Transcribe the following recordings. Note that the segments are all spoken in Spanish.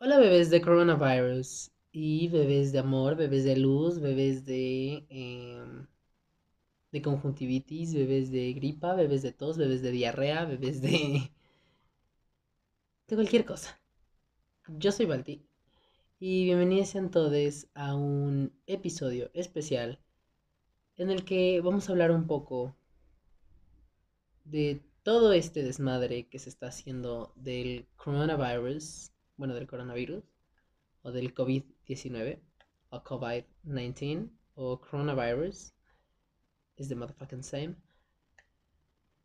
Hola bebés de coronavirus y bebés de amor, bebés de luz, bebés de, em, de conjuntivitis, bebés de gripa, bebés de tos, bebés de diarrea, bebés de, de cualquier cosa. Yo soy Balti y bienvenidos sean todos a un episodio especial en el que vamos a hablar un poco de todo este desmadre que se está haciendo del coronavirus bueno, del coronavirus, o del COVID-19, o COVID-19, o coronavirus, is the motherfucking same.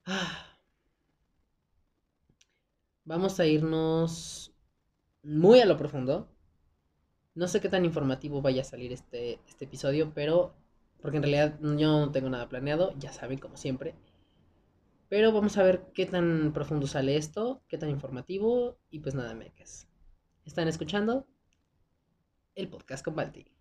Vamos a irnos muy a lo profundo. No sé qué tan informativo vaya a salir este, este episodio, pero porque en realidad yo no tengo nada planeado, ya saben, como siempre. Pero vamos a ver qué tan profundo sale esto, qué tan informativo, y pues nada, mecas. Están escuchando el podcast con Balti.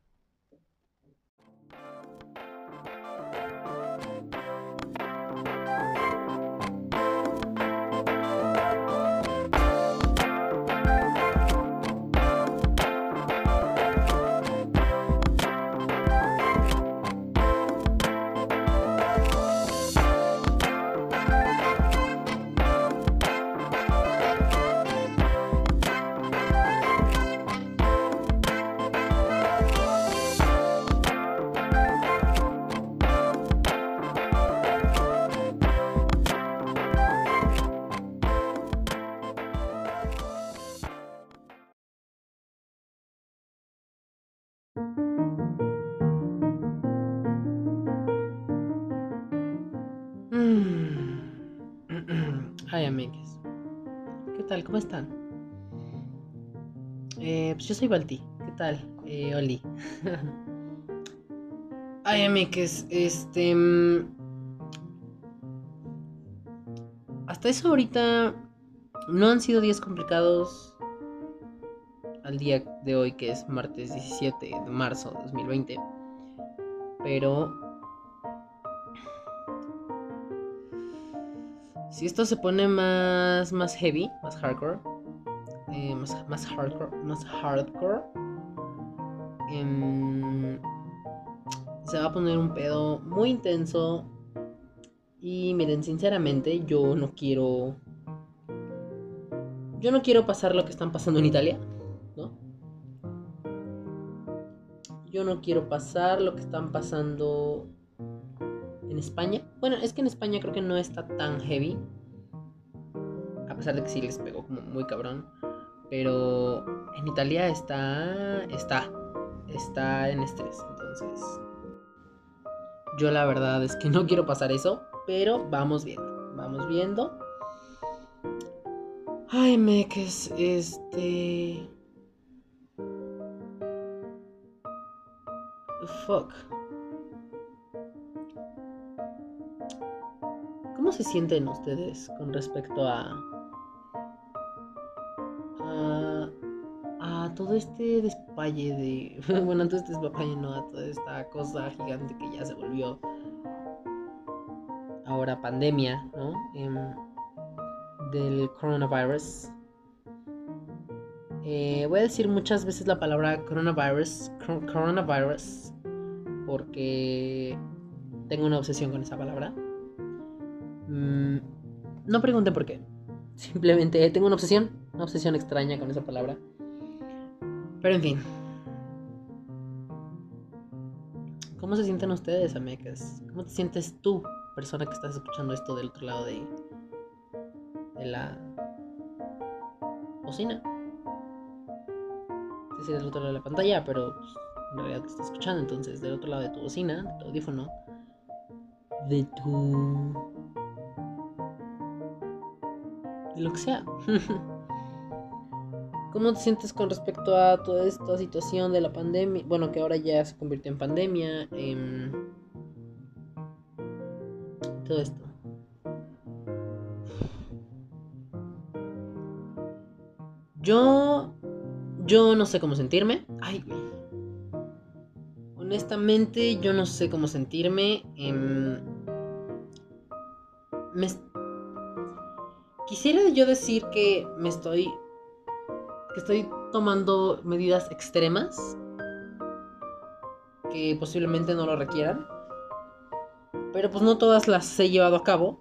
Amigues. ¿Qué tal? ¿Cómo están? Eh, pues yo soy Balti. ¿Qué tal? Eh, Oli. Ay amigues, este... Mm, hasta eso ahorita no han sido días complicados al día de hoy que es martes 17 de marzo de 2020. Pero Si esto se pone más, más heavy, más hardcore, eh, más, hardcore, más hardcore, em, se va a poner un pedo muy intenso. Y miren, sinceramente, yo no quiero. Yo no quiero pasar lo que están pasando en Italia, ¿no? Yo no quiero pasar lo que están pasando en España. Bueno, es que en España creo que no está tan heavy. A pesar de que sí les pegó como muy cabrón. Pero en Italia está. Está. Está en estrés. Entonces. Yo la verdad es que no quiero pasar eso. Pero vamos viendo. Vamos viendo. Ay, meques, este. Fuck. ¿Cómo se sienten ustedes con respecto a, a, todo este despalle de, bueno, todo este despalle no, a toda esta cosa gigante que ya se volvió ahora pandemia, ¿no? Em, del coronavirus. Eh, voy a decir muchas veces la palabra coronavirus, coronavirus, porque tengo una obsesión con esa palabra. Mm, no pregunten por qué. Simplemente tengo una obsesión, una obsesión extraña con esa palabra. Pero en fin. ¿Cómo se sienten ustedes, amecas? ¿Cómo te sientes tú, persona que estás escuchando esto del otro lado de, de la bocina? Sí, sí, del otro lado de la pantalla, pero pues, en realidad te estás escuchando, entonces del otro lado de tu bocina, de tu audífono, de tu lo que sea. ¿Cómo te sientes con respecto a toda esta situación de la pandemia? Bueno, que ahora ya se convirtió en pandemia. Em, todo esto. Yo. Yo no sé cómo sentirme. Ay, Honestamente, yo no sé cómo sentirme. Em, Quisiera yo decir que me estoy que estoy tomando medidas extremas que posiblemente no lo requieran. Pero pues no todas las he llevado a cabo.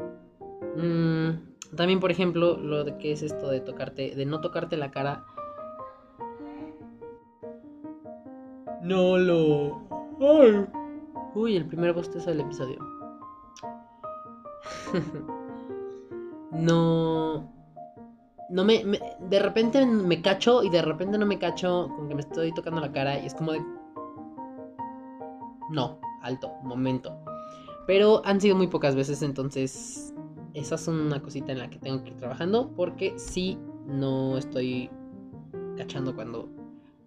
Mm, también, por ejemplo, lo de que es esto de tocarte, de no tocarte la cara. No lo. Uy, el primer bostezo del episodio. no. No me, De repente me cacho y de repente no me cacho con que me estoy tocando la cara y es como de. No, alto, momento. Pero han sido muy pocas veces, entonces. Esa es una cosita en la que tengo que ir trabajando porque sí no estoy cachando cuando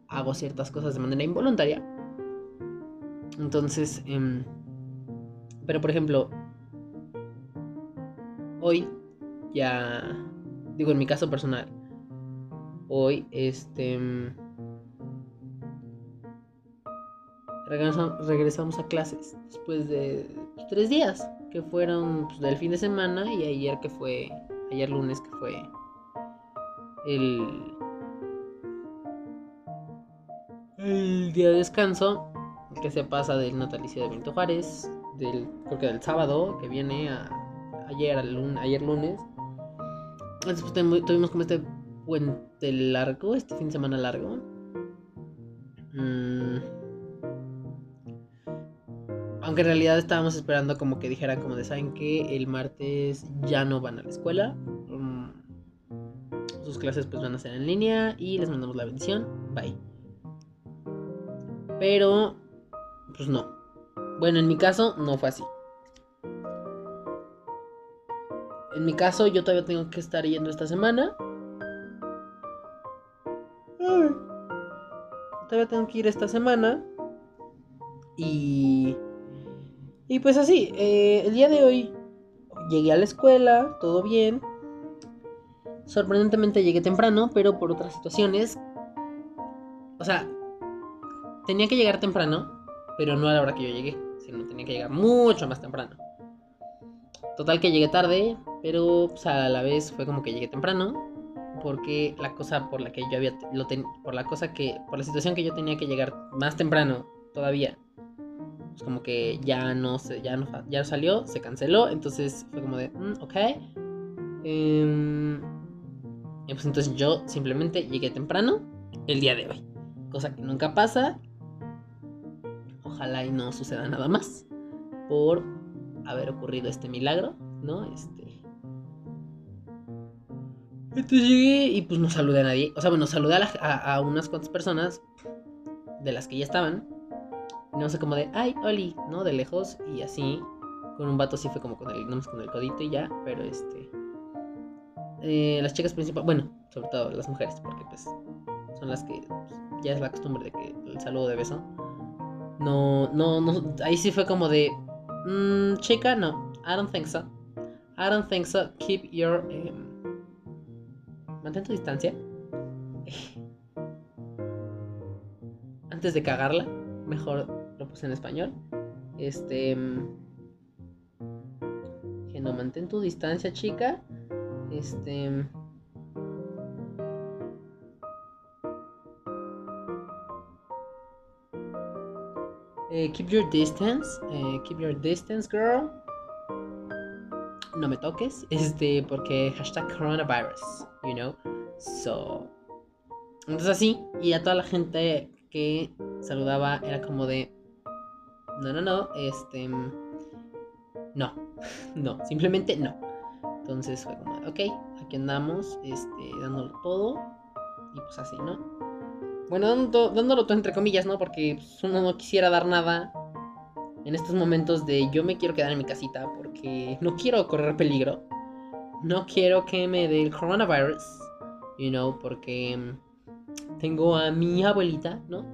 hago ciertas cosas de manera involuntaria. Entonces, em, pero por ejemplo, hoy ya, digo en mi caso personal, hoy este... Regresamos, a clases después de tres días que fueron pues, del fin de semana y ayer que fue ayer lunes que fue el el día de descanso que se pasa del natalicio de Benito Juárez, del, creo que del sábado, que viene a, ayer, ayer lunes. Después tuvimos como este puente largo, este fin de semana largo. Mm. Aunque en realidad estábamos esperando como que dijeran como de, ¿saben que El martes ya no van a la escuela. Mm. sus clases pues van a ser en línea y les mandamos la bendición. Bye. Pero pues no. Bueno, en mi caso no fue así. En mi caso yo todavía tengo que estar yendo esta semana. Todavía tengo que ir esta semana. Y... Y pues así, eh, el día de hoy llegué a la escuela, todo bien. Sorprendentemente llegué temprano, pero por otras situaciones. O sea, tenía que llegar temprano, pero no a la hora que yo llegué, sino tenía que llegar mucho más temprano. Total que llegué tarde, pero pues, a la vez fue como que llegué temprano, porque la cosa por la que yo había por la cosa que por la situación que yo tenía que llegar más temprano todavía. Pues como que ya no se ya no ya salió, se canceló, entonces fue como de, mm, ok. Y pues entonces yo simplemente llegué temprano el día de hoy, cosa que nunca pasa ojalá y no suceda nada más por haber ocurrido este milagro, ¿no? Este. Entonces llegué y pues no saludé a nadie. O sea, bueno, saludé a, unas cuantas personas de las que ya estaban. No sé, como de, ay, Oli, ¿no? De lejos y así. Con un vato sí fue como con el, no con el codito y ya, pero este. Eh, las chicas principales, bueno, sobre todo las mujeres, porque pues son las que pues, ya es la costumbre de que el saludo de beso. No, no, no. Ahí sí fue como de. Mmm, chica, no. I don't think so. I don't think so. Keep your. Um, mantén tu distancia. Antes de cagarla. Mejor lo puse en español. Este. Que no mantén tu distancia, chica. Este. Eh, keep your distance. Eh, keep your distance, girl. No me toques. Este, porque hashtag coronavirus, you know. So. Entonces así. Y a toda la gente que saludaba era como de. No, no, no. Este. No. no. Simplemente no. Entonces fue como, ok, aquí andamos, este, dándolo todo. Y pues así, ¿no? Bueno, dándolo, todo entre comillas, ¿no? Porque pues, uno no quisiera dar nada en estos momentos de yo me quiero quedar en mi casita porque no quiero correr peligro. No quiero que me dé el coronavirus, you know, porque mm, tengo a mi abuelita, ¿no?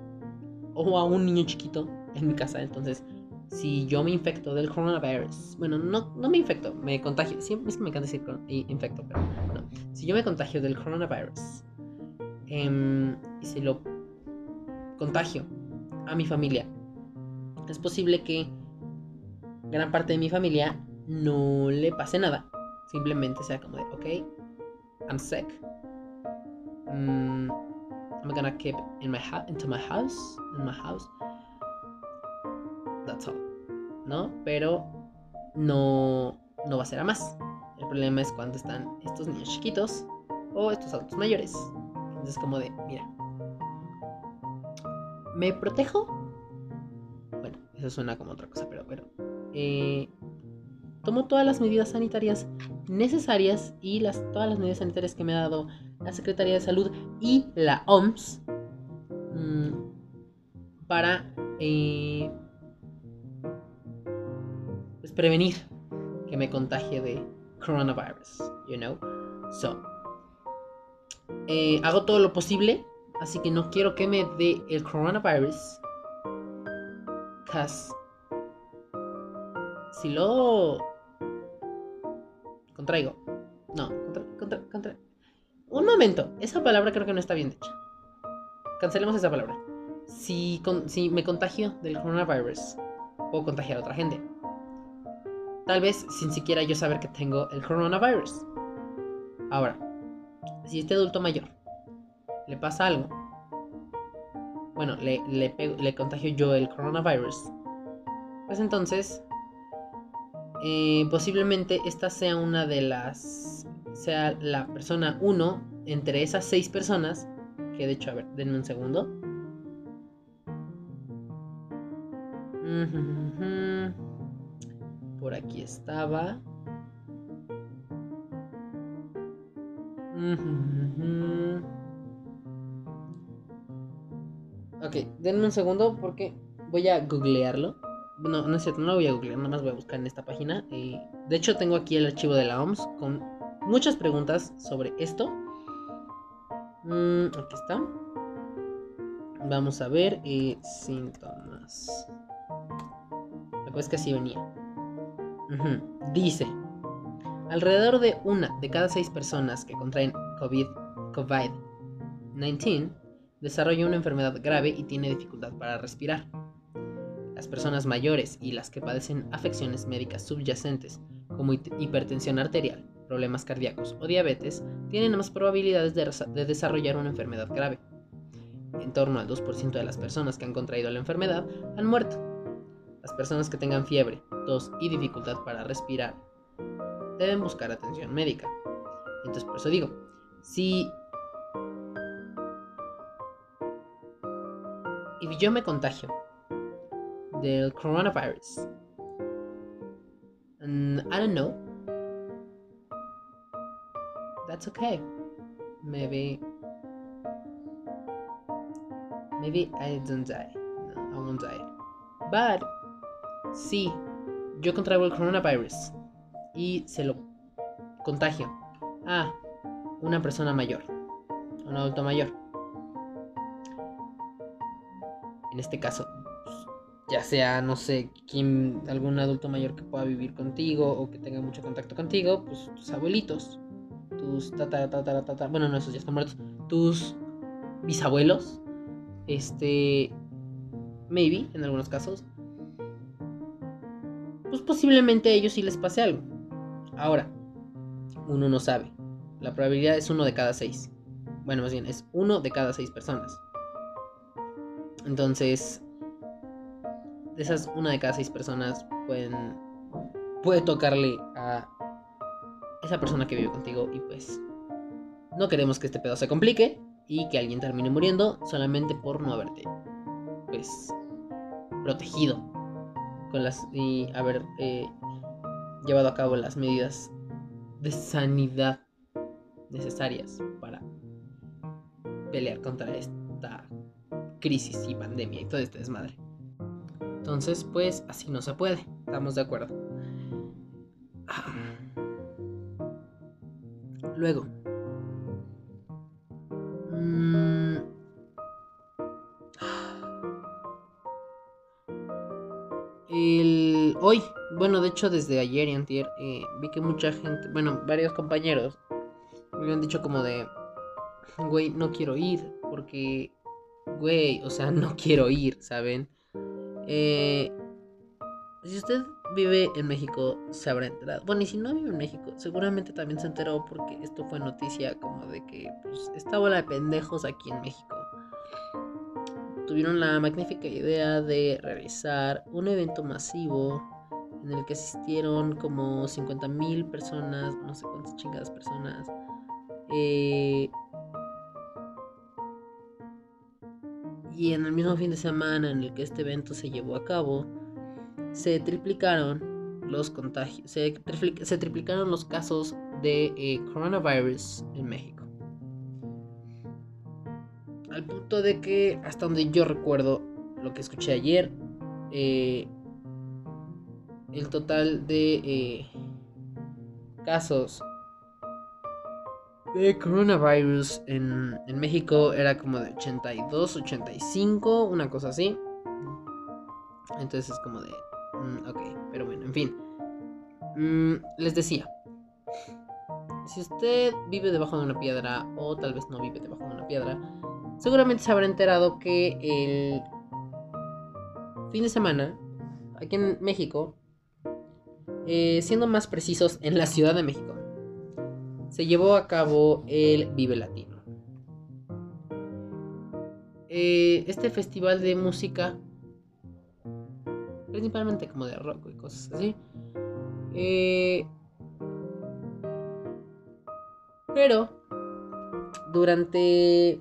O a un niño chiquito en mi casa, entonces si yo me infecto del coronavirus, bueno, no, no me infecto, me contagio, siempre es que me encanta decir infecto, pero no, si yo me contagio del coronavirus, Em, y se lo contagio a mi familia, es posible que gran parte de mi familia no le pase nada. Simplemente sea como de, ok, I'm sick. Mm, I'm gonna keep in my ha into my house, in my house. That's all. ¿No? Pero no, no va a ser a más. El problema es cuando están estos niños chiquitos o estos adultos mayores. Entonces como de, mira, ¿me protejo? Bueno, eso suena como otra cosa, pero bueno. Eh, tomo todas las medidas sanitarias necesarias y las, todas las medidas sanitarias que me ha dado la Secretaría de Salud y la OMS mm, para eh, pues prevenir que me contagie de coronavirus, you know. So, eh, hago todo lo posible, así que no quiero que me dé el coronavirus. Cause si lo contraigo, no, contra, contra, contra. Un momento, esa palabra creo que no está bien dicha. Cancelemos esa palabra. Si, si me contagio del coronavirus, puedo contagiar a otra gente. Tal vez sin siquiera yo saber que tengo el coronavirus. Ahora, si este adulto mayor le pasa algo, bueno, le, le, le contagio yo el coronavirus, pues entonces eh, posiblemente esta sea una de las, sea la persona 1 entre esas 6 personas, que de hecho, a ver, denme un segundo. Por aquí estaba. Ok, denme un segundo porque voy a googlearlo. No, no es cierto, no lo voy a googlear, nada más voy a buscar en esta página. de hecho, tengo aquí el archivo de la OMS con muchas preguntas sobre esto. Mm, aquí está. Vamos a ver eh, síntomas. La cosa es que así venía. Dice, alrededor de una de cada seis personas que contraen COVID-19 COVID desarrolla una enfermedad grave y tiene dificultad para respirar. Las personas mayores y las que padecen afecciones médicas subyacentes como hipertensión arterial, problemas cardíacos o diabetes tienen más probabilidades de, desarrollar una enfermedad grave. En torno al 2% de las personas que han contraído la enfermedad han muerto. Las personas que tengan fiebre, tos y dificultad para respirar deben buscar atención médica. Entonces por eso digo, si y yo me contagio del coronavirus. And I don't know. That's okay. Maybe. Maybe I don't die. No, I won't die. But, si yo contraigo el coronavirus y se lo contagio a una persona mayor, un adulto mayor. En este caso, ya sea, no sé, quién, algún adulto mayor que pueda vivir contigo o que tenga mucho contacto contigo, pues tus abuelitos, tus tata, tata, tata, bueno, no, esos ya están muertos, tus bisabuelos, este, maybe, en algunos casos, pues posiblemente a ellos sí les pase algo. Ahora, uno no sabe. La probabilidad es uno de cada seis. Bueno, más bien, es uno de cada seis personas. Entonces, esas una de cada seis personas pueden puede tocarle a esa persona que vive contigo y pues no queremos que este pedo se complique y que alguien termine muriendo solamente por no haberte pues protegido con las y haber eh, llevado a cabo las medidas de sanidad necesarias para pelear contra esta crisis y pandemia y todo este desmadre. Entonces, pues así no se puede. Estamos de acuerdo. Luego. Mm, el, hoy, bueno, de hecho desde ayer y antier, eh, vi que mucha gente, bueno, varios compañeros me habían dicho como de, güey, no quiero ir, porque, güey, o sea, no quiero ir, ¿saben? Eh, si usted vive en México, se habrá enterado. Bueno, y si no vive en México, seguramente también se enteró porque esto fue noticia como de que pues, esta bola de pendejos aquí en México tuvieron la magnífica idea de realizar un evento masivo en el que asistieron como 50.000 personas, no sé cuántas chingadas personas. Eh, y en el mismo fin de semana en el que este evento se llevó a cabo, se triplicaron los contagios, se, triplicaron los casos de eh, coronavirus en México. Al punto de que, hasta donde yo recuerdo lo que escuché ayer, eh, el total de eh, casos de coronavirus en, México era como de 82, 85, una cosa así. Entonces es como de... Mm, ok, pero bueno, en fin. Mm, les decía. Si usted vive debajo de una piedra o tal vez no vive debajo de una piedra, seguramente se habrá enterado que el fin de semana, aquí en México, eh, siendo más precisos, en la Ciudad de México, se llevó a cabo el Vive Latino. Eh, este festival de música, principalmente como de rock y cosas así, eh, pero durante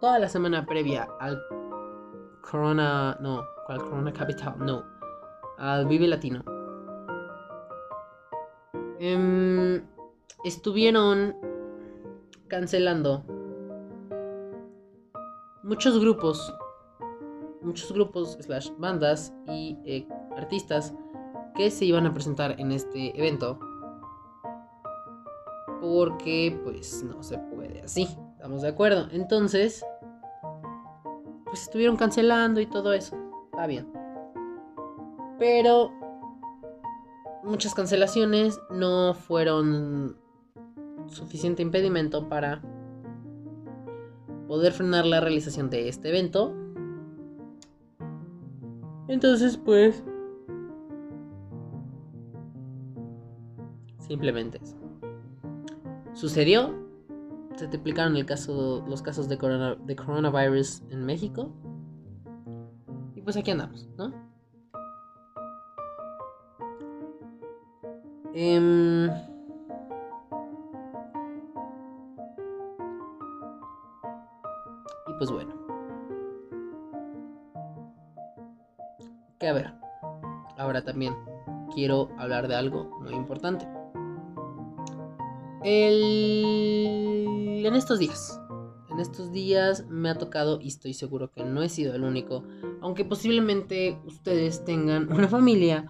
toda la semana previa al Corona, no, al Corona Capital, no, al Vive Latino, Em, estuvieron cancelando muchos grupos, muchos grupos, slash bandas y eh, artistas que se iban a presentar en este evento. Porque pues no se puede así, estamos de acuerdo. Entonces, pues estuvieron cancelando y todo eso. Está bien. Pero muchas cancelaciones no fueron suficiente impedimento para poder frenar la realización de este evento. Entonces, pues... Simplemente eso. Sucedió. Se triplicaron el caso, los casos de, de coronavirus en México. Y pues aquí andamos, ¿no? Em, y pues bueno. Que a ver. Ahora también quiero hablar de algo muy importante. El... En estos días. En estos días me ha tocado, y estoy seguro que no he sido el único, aunque posiblemente ustedes tengan una familia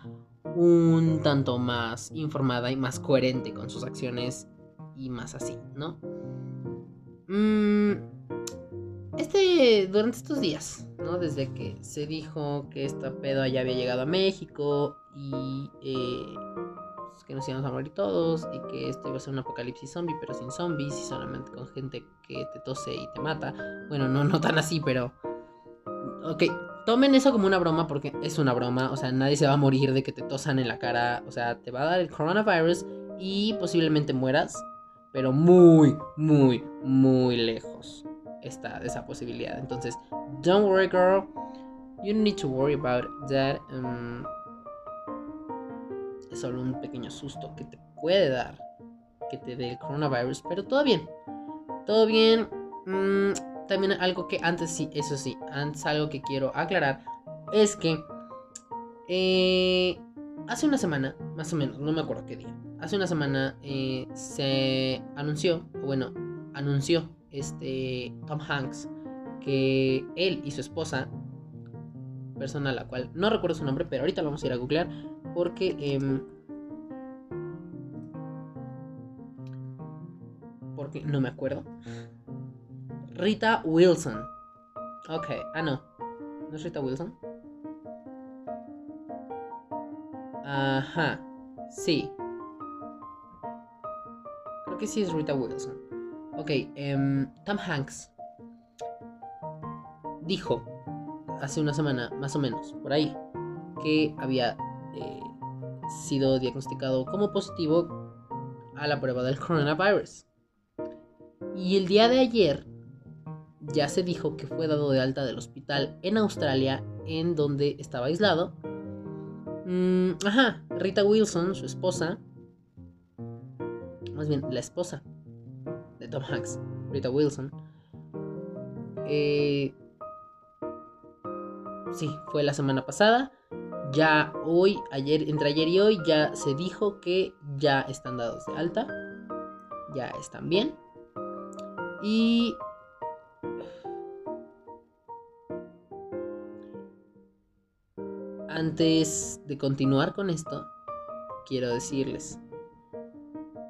un tanto más informada y más coherente con sus acciones y más así, ¿no? Mm, este, durante estos días, ¿no? Desde que se dijo que esta pedo ya había llegado a México y eh, pues, que nos íbamos a morir todos y que esto iba a ser un apocalipsis zombie, pero sin zombies y solamente con gente que te tose y te mata. Bueno, no, no tan así, pero... Ok, Tomen eso como una broma porque es una broma, o sea, nadie se va a morir de que te tosan en la cara, o sea, te va a dar el coronavirus y posiblemente mueras, pero muy, muy, muy lejos está esa posibilidad. Entonces, don't worry, girl. You don't need to worry about that. Um, es solo un pequeño susto que te puede dar que te dé el coronavirus, pero todo bien. Todo bien. Mm, también algo que antes sí, eso sí, antes algo que quiero aclarar es que eh, hace una semana, más o menos, no me acuerdo qué día, hace una semana eh, se anunció, bueno, anunció este Tom Hanks que él y su esposa, persona a la cual no recuerdo su nombre, pero ahorita lo vamos a ir a googlear porque... Em, porque no me acuerdo. Rita Wilson. Ok, ah, no. ¿No es Rita Wilson? Ajá, sí. Creo que sí es Rita Wilson. Ok, um, Tom Hanks dijo hace una semana, más o menos, por ahí, que había eh, sido diagnosticado como positivo a la prueba del coronavirus. Y el día de ayer ya se dijo que fue dado de alta del hospital en Australia, en donde estaba aislado. Mm, ajá, Rita Wilson, su esposa, más bien la esposa de Tom Hanks, Rita Wilson, eh, sí, fue la semana pasada. Ya hoy, ayer, entre ayer y hoy, ya se dijo que ya están dados de alta. Ya están bien. Y antes de continuar con esto, quiero decirles.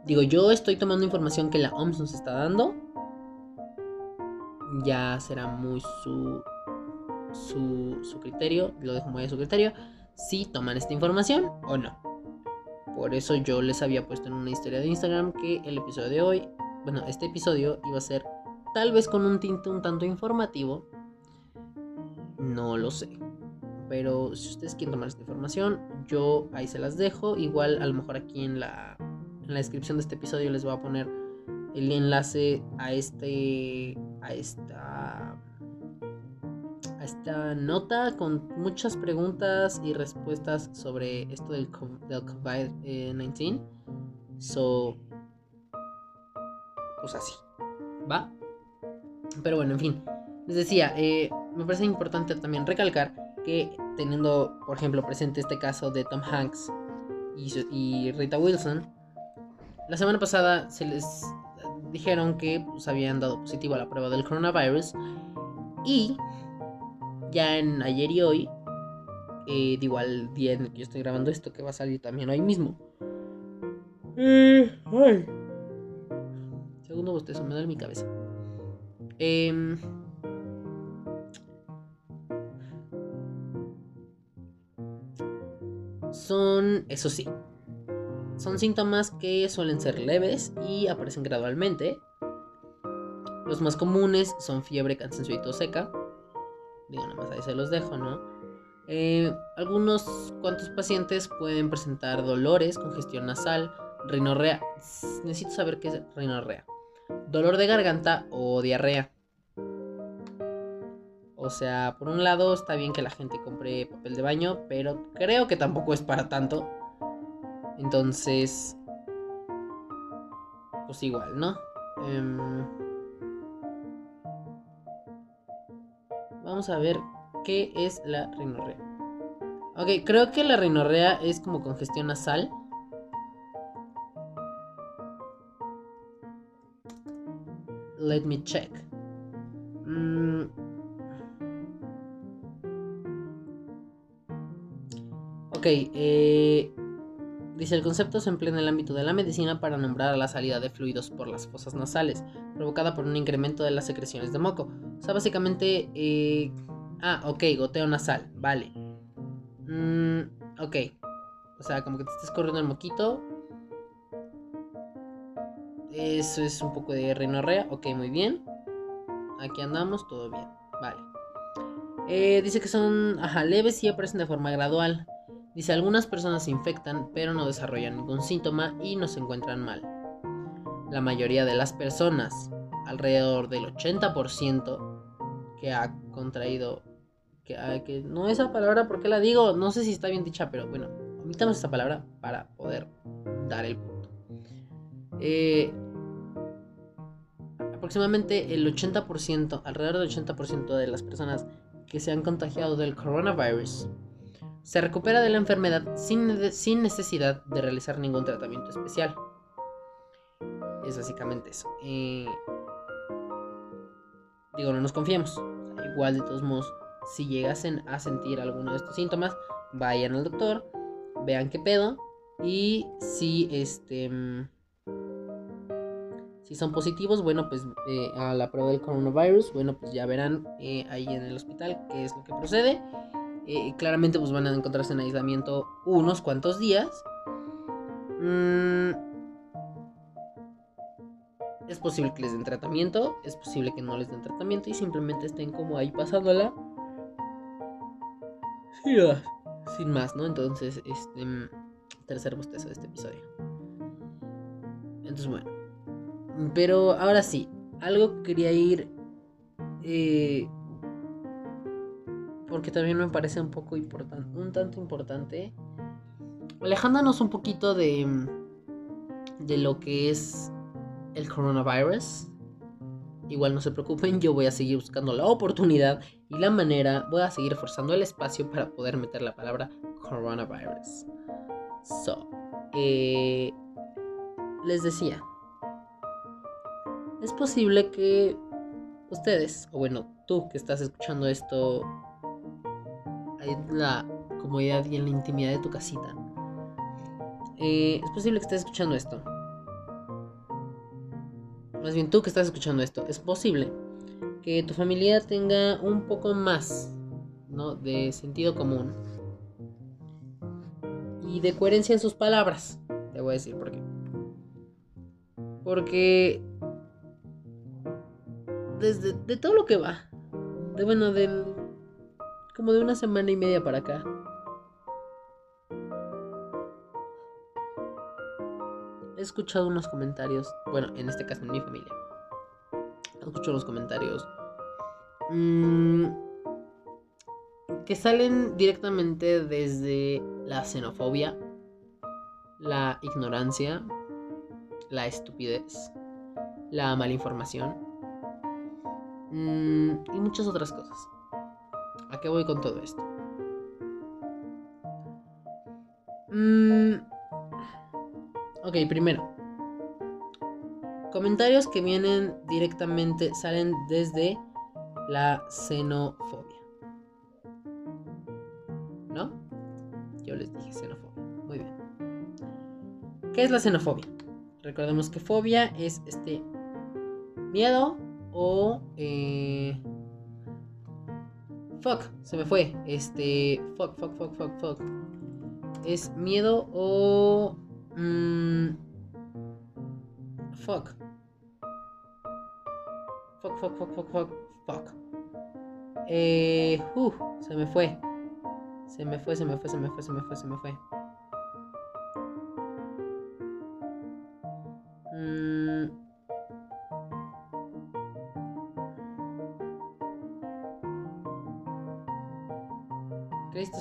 Digo, yo estoy tomando información que la OMS nos está dando. Ya será muy su, su, criterio, lo dejo muy a su criterio, si toman esta información o no. Por eso yo les había puesto en una historia de Instagram que el episodio de hoy, bueno, este episodio iba a ser tal vez con un tinte un tanto informativo. No lo sé. Pero si ustedes quieren tomar esta información, yo ahí se las dejo. Igual a lo mejor aquí en la, en la descripción de este episodio les voy a poner el enlace a este a esta a esta nota con muchas preguntas y respuestas sobre esto del, del COVID-19. So, pues así, ¿va? Pero bueno, en fin, les decía, eh, me parece importante también recalcar que teniendo, por ejemplo, presente este caso de Tom Hanks y, Rita Wilson, la semana pasada se les dijeron que pues, habían dado positivo a la prueba del coronavirus y ya en ayer y hoy, eh, digo al día en el que yo estoy grabando esto, que va a salir también hoy mismo. Eh, Segundo bostezo, me duele mi cabeza. Eh, son, eso sí, son síntomas que suelen ser leves y aparecen gradualmente. Los más comunes son fiebre, cansancio y tos seca. Digo, nada más ahí se los dejo, ¿no? Eh, algunos cuantos pacientes pueden presentar dolores, congestión nasal, rinorrea. Necesito saber qué es rinorrea. Dolor de garganta o diarrea. O sea, por un lado está bien que la gente compre papel de baño, pero creo que tampoco es para tanto. Entonces, pues igual, ¿no? Em, vamos a ver qué es la rinorrea. Ok, creo que la rinorrea es como congestión nasal. Let me check. Ok, eh, dice el concepto se emplea en el ámbito de la medicina para nombrar la salida de fluidos por las fosas nasales, provocada por un incremento de las secreciones de moco. O sea, básicamente... Eh, ah, ok, goteo nasal, vale. Mm, ok. O sea, como que te estés corriendo el moquito. Eso es un poco de rinorrea. Ok, muy bien. Aquí andamos, todo bien. Vale. Eh, dice que son ajá, leves y aparecen de forma gradual. Dice, algunas personas se infectan pero no desarrollan ningún síntoma y no se encuentran mal. La mayoría de las personas, alrededor del 80% que ha contraído, que, que no esa palabra, ¿por qué la digo? No sé si está bien dicha, pero bueno, omitamos esta palabra para poder dar el punto. Eh, aproximadamente el 80%, alrededor del 80% de las personas que se han contagiado del coronavirus se recupera de la enfermedad sin, sin necesidad de realizar ningún tratamiento especial. Es básicamente eso. Eh, digo, no nos confiemos. igual de todos modos, si llegasen a sentir alguno de estos síntomas, vayan al doctor, vean qué pedo y si este si son positivos, bueno, pues eh, a la prueba del coronavirus, bueno, pues ya verán eh, ahí en el hospital qué es lo que procede. Claramente pues van a encontrarse en aislamiento unos cuantos días. Mm, es posible que les den tratamiento, es posible que no les den tratamiento y simplemente estén como ahí pasándola. sin más, ¿no? Entonces, este tercer bostezo de este episodio. Entonces, bueno. Pero ahora sí, algo que quería ir Eh, porque también me parece un poco importante, un tanto importante. Alejándonos un poquito de, de lo que es el coronavirus. Igual no se preocupen, yo voy a seguir buscando la oportunidad y la manera, voy a seguir forzando el espacio para poder meter la palabra coronavirus. So, eh, les decía, es posible que ustedes, o bueno, tú que estás escuchando esto en la comodidad y en la intimidad de tu casita, eh, es posible que estés escuchando esto. Más bien tú que estás escuchando esto, es posible que tu familia tenga un poco más ¿no? de sentido común y de coherencia en sus palabras. Te voy a decir por qué. Porque desde de todo lo que va, de bueno, del como de una semana y media para acá. He escuchado unos comentarios, bueno, en este caso en mi familia. He escuchado unos comentarios mmm, que salen directamente desde la xenofobia, la ignorancia, la estupidez, la malinformación mmm, y muchas otras cosas. ¿A qué voy con todo esto? Mm, ok, primero. Comentarios que vienen directamente, salen desde la xenofobia. ¿No? Yo les dije xenofobia. Muy bien. ¿Qué es la xenofobia? Recordemos que fobia es este miedo o... Eh, fuck, se me fue. Este... Fuck, fuck, fuck, fuck, fuck. Es miedo o... Mmm, fuck. Fuck, fuck, fuck, fuck, fuck, fuck. Eh, uh, se me fue. Se me fue, se me fue, se me fue, se me fue, se me fue.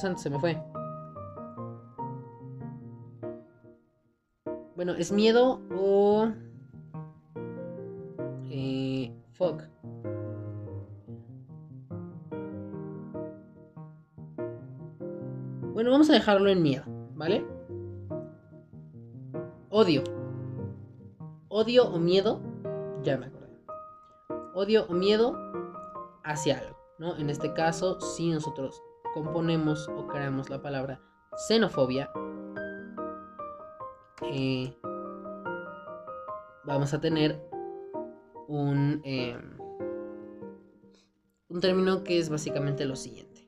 Santo, se me fue. Bueno, ¿es miedo o... Eh, fuck. Bueno, vamos a dejarlo en miedo, ¿vale? Odio. Odio o miedo, ya me acordé. Odio o miedo hacia algo, ¿no? En este caso, si nosotros componemos o creamos la palabra xenofobia, eh, vamos a tener un, eh, un término que es básicamente lo siguiente.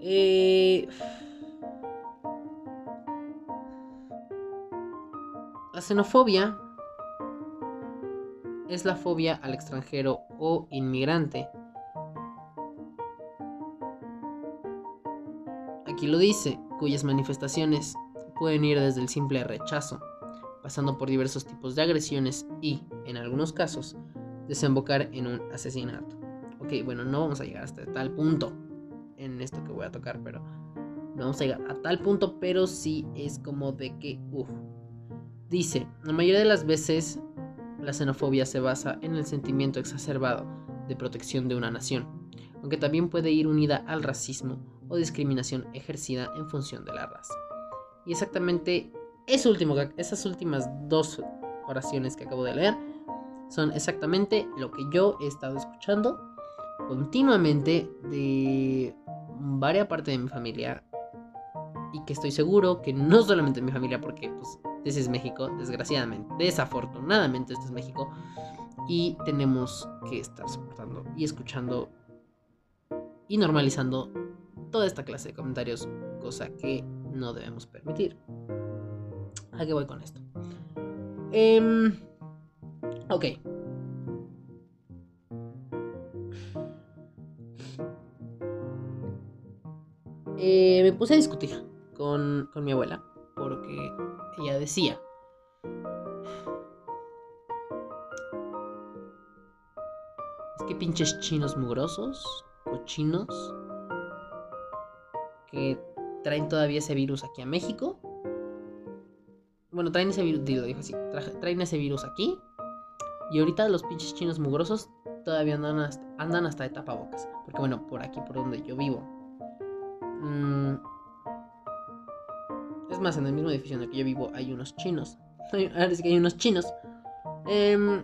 Eh, la xenofobia es la fobia al extranjero o inmigrante. Aquí lo dice, cuyas manifestaciones pueden ir desde el simple rechazo, pasando por diversos tipos de agresiones y, en algunos casos, desembocar en un asesinato. Ok, bueno, no vamos a llegar hasta tal punto en esto que voy a tocar, pero no vamos a llegar a tal punto, pero sí es como de que, uff. Dice, la mayoría de las veces la xenofobia se basa en el sentimiento exacerbado de protección de una nación, aunque también puede ir unida al racismo o discriminación ejercida en función de la raza. Y exactamente eso último, esas últimas dos oraciones que acabo de leer son exactamente lo que yo he estado escuchando continuamente de varias partes de mi familia y que estoy seguro que no solamente mi familia porque pues este es México, desgraciadamente, desafortunadamente este es México y tenemos que estar soportando y escuchando y normalizando toda esta clase de comentarios, cosa que no debemos permitir. ¿A qué voy con esto? Eh, ok. Eh, me puse a discutir con, con mi abuela porque ella decía, es que pinches chinos mugrosos, cochinos, que traen todavía ese virus aquí a México. Bueno, traen ese virus, lo dijo así, traen ese virus aquí. Y ahorita los pinches chinos mugrosos todavía andan hasta, andan de tapabocas. Porque bueno, por aquí, por donde yo vivo. Mm, es más, en el mismo edificio en el que yo vivo hay unos chinos. Ahora es que hay unos chinos. Eh,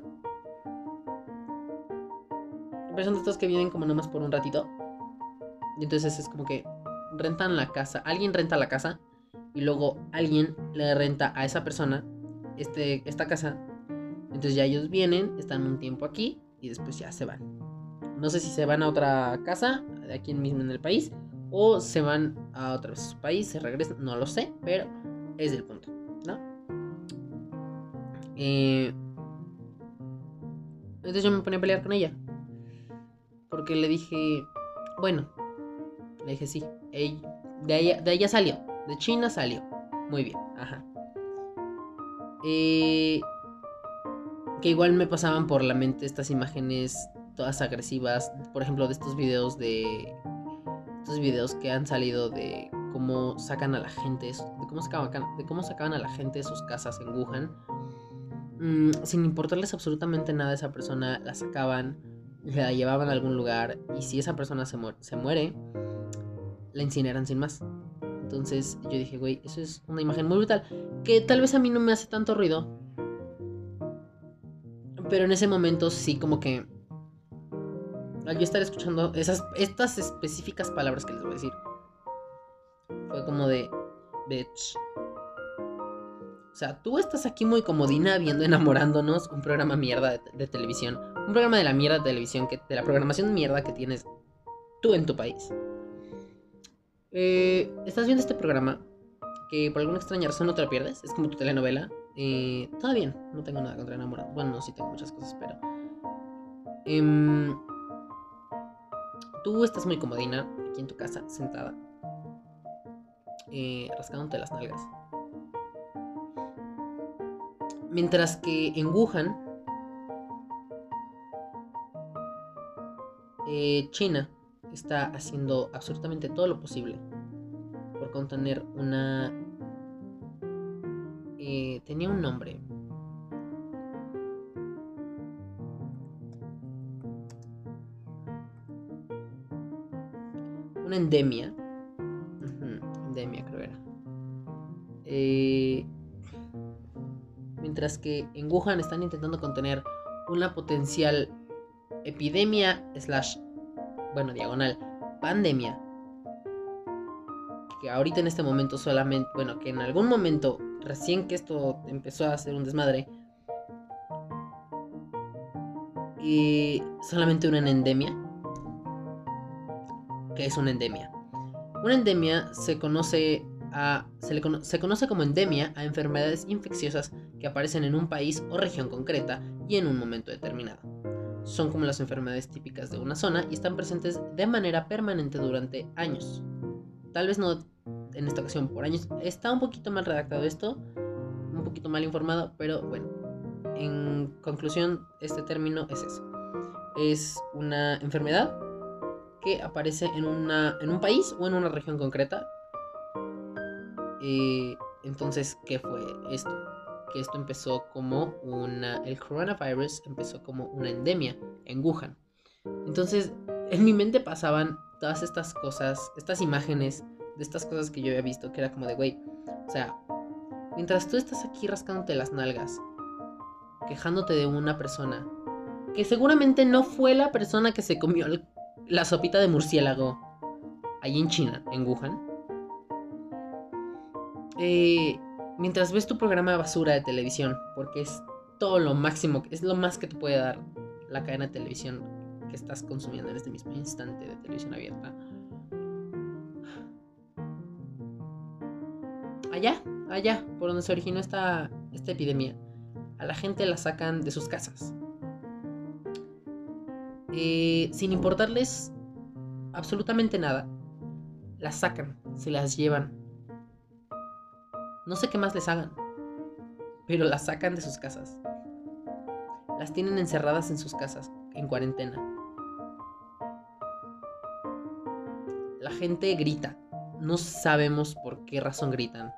pero son estos que vienen como nomás por un ratito. Y entonces es como que rentan la casa. Alguien renta la casa. Y luego alguien le renta a esa persona este, esta casa. Entonces ya ellos vienen, están un tiempo aquí y después ya se van. No sé si se van a otra casa, de aquí mismo en el país, o se van a otra país, se regresan, no lo sé, pero es el punto, ¿no? Eh, entonces yo me ponía a pelear con ella. Porque le dije, bueno, le dije sí, de, ella, de salió, de China salió. Muy bien, ajá. Eh, que igual me pasaban por la mente estas imágenes todas agresivas, por ejemplo, de estos videos de estos videos que han salido de cómo sacan a la gente, de cómo sacaban, de cómo sacaban a la gente de sus casas en Wuhan, mm, sin importarles absolutamente nada a esa persona, la sacaban, la llevaban a algún lugar y si esa persona se, se muere, la incineran sin más. Entonces yo dije, güey, eso es una imagen muy brutal, que tal vez a mí no me hace tanto ruido, pero en ese momento sí como que al yo estar escuchando esas estas específicas palabras que les voy a decir, fue como de bitch. O sea, tú estás aquí muy comodina viendo Enamorándonos, un programa mierda de, televisión. Un programa de la mierda de televisión, que, de la programación mierda que tienes tú en tu país. Eh, estás viendo este programa, que por alguna extraña razón no te lo pierdes, es como tu telenovela. Eh, bien, no tengo nada contra enamorado. Bueno, no, sí tengo muchas cosas, pero... Em, tú estás muy comodina aquí en tu casa, sentada, eh, rascándote las nalgas. Mientras que en Wuhan, eh, China está haciendo absolutamente todo lo posible por contener una... Eh, tenía un nombre. Una endemia. endemia creo era. Eh, mientras que en Wuhan están intentando contener una potencial epidemia slash, bueno, diagonal, pandemia. Que ahorita en este momento solamente, bueno, que en algún momento, recién que esto empezó a ser un desmadre, y solamente una endemia. ¿Qué es una endemia? Una endemia se conoce se, le se conoce como endemia a enfermedades infecciosas que aparecen en un país o región concreta y en un momento determinado. Son como las enfermedades típicas de una zona y están presentes de manera permanente durante años. Tal vez no en esta ocasión por años. Está un poquito mal redactado esto, un poquito mal informado, pero bueno. En conclusión, este término es eso. Es una enfermedad que aparece en, una, en un país o en una región concreta eh, entonces, ¿qué fue esto? Que esto empezó como una. El coronavirus empezó como una endemia en Wuhan. Entonces, en mi mente pasaban todas estas cosas, estas imágenes de estas cosas que yo había visto, que era como de, güey, o sea, mientras tú estás aquí rascándote las nalgas, quejándote de una persona, que seguramente no fue la persona que se comió la sopita de murciélago allí en China, en Wuhan, eh, mientras ves tu programa de basura de televisión, porque es todo lo máximo, es lo más que te puede dar la cadena de televisión que estás consumiendo en este mismo instante de televisión abierta. Allá, allá, por donde se originó esta, esta epidemia, a la gente la sacan de sus casas. Eh, sin importarles absolutamente nada, las sacan, se las llevan no sé qué más les hagan, pero las sacan de sus casas. Las tienen encerradas en sus casas, en cuarentena. La gente grita. No sabemos por qué razón gritan.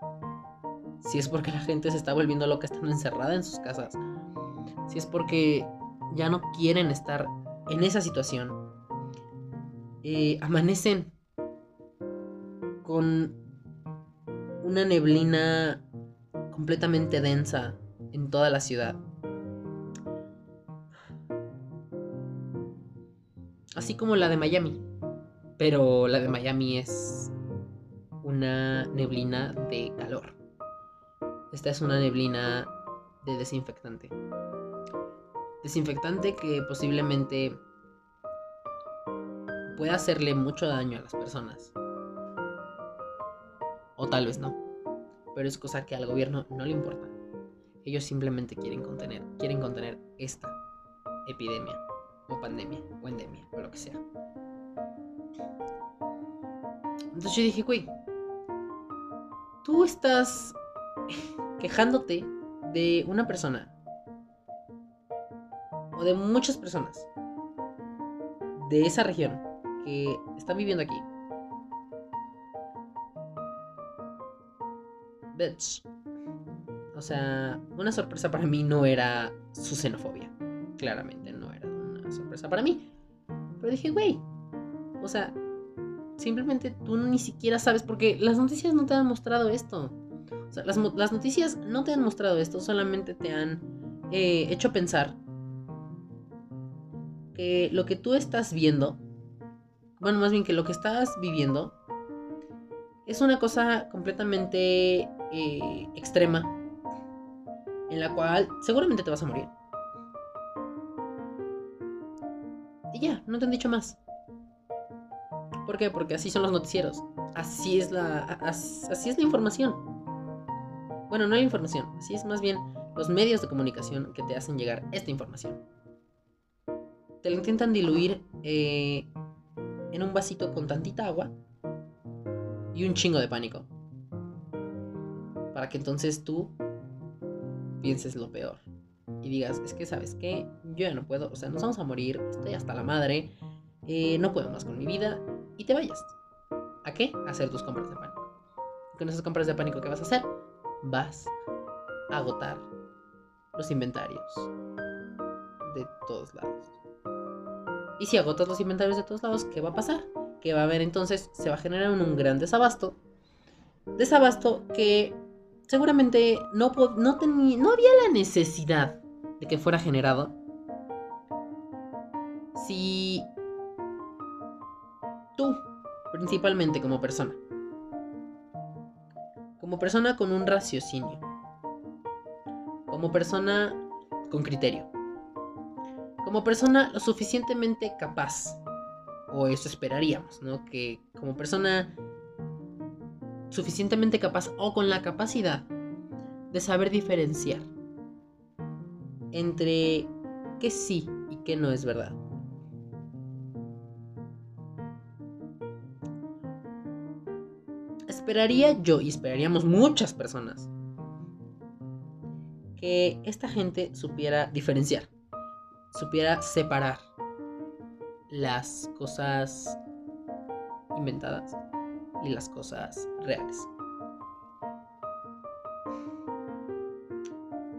Si es porque la gente se está volviendo loca estando encerrada en sus casas. Si es porque ya no quieren estar en esa situación. Eh, amanecen con una neblina completamente densa en toda la ciudad. Así como la de Miami. Pero la de Miami es una neblina de calor. Esta es una neblina de desinfectante. Desinfectante que posiblemente puede hacerle mucho daño a las personas. O tal vez no. Pero es cosa que al gobierno no le importa. Ellos simplemente quieren contener, quieren contener esta epidemia, o pandemia, o endemia, o lo que sea. Entonces yo dije, güey, tú estás quejándote de una persona o de muchas personas de esa región que están viviendo aquí. Bitch. O sea, una sorpresa para mí no era su xenofobia. Claramente no era una sorpresa para mí. Pero dije, güey, o sea, simplemente tú ni siquiera sabes porque las noticias no te han mostrado esto. O sea, las, noticias no te han mostrado esto, solamente te han eh, hecho pensar que lo que tú estás viendo, bueno, más bien que lo que estás viviendo, es una cosa completamente eh, extrema, en la cual seguramente te vas a morir. Y ya, no te han dicho más. ¿Por qué? Porque así son los noticieros. Así es la, así es la información. Bueno, no la información, así es más bien los medios de comunicación que te hacen llegar esta información. Te la intentan diluir eh, en un vasito con tantita agua y un chingo de pánico. Para que entonces tú pienses lo peor. Y digas, es que sabes qué, yo ya no puedo, o sea, nos vamos a morir, estoy hasta la madre, eh, no puedo más con mi vida, y te vayas. ¿A qué? A hacer tus compras de pánico. Con esas compras de pánico, ¿qué vas a hacer? Vas a agotar los inventarios de todos lados. Y si agotas los inventarios de todos lados, ¿qué va a pasar? Que va a haber entonces, se va a generar un, gran desabasto. Desabasto que seguramente no, no, no había la necesidad de que fuera generado. Si tú, principalmente como persona, como persona con un raciocinio, como persona con criterio, como persona lo suficientemente capaz, o eso esperaríamos, ¿no? Que como persona suficientemente capaz o con la capacidad de saber diferenciar entre qué sí y qué no es verdad. Esperaría yo y esperaríamos muchas personas que esta gente supiera diferenciar supiera separar las cosas inventadas y las cosas reales.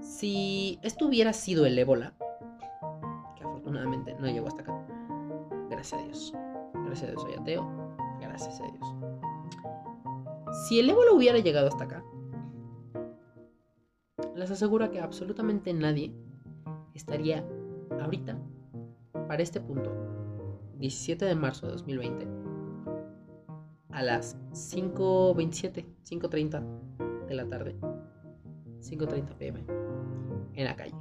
Si esto hubiera sido el ébola, que afortunadamente no llegó hasta acá, gracias a Dios, gracias a Dios soy ateo, gracias a Dios. Si el ébola hubiera llegado hasta acá, les aseguro que absolutamente nadie estaría ahorita, para este punto, 17 de marzo de 2020, a las 5.27, 5.30 de la tarde, 5.30 pm, en la calle.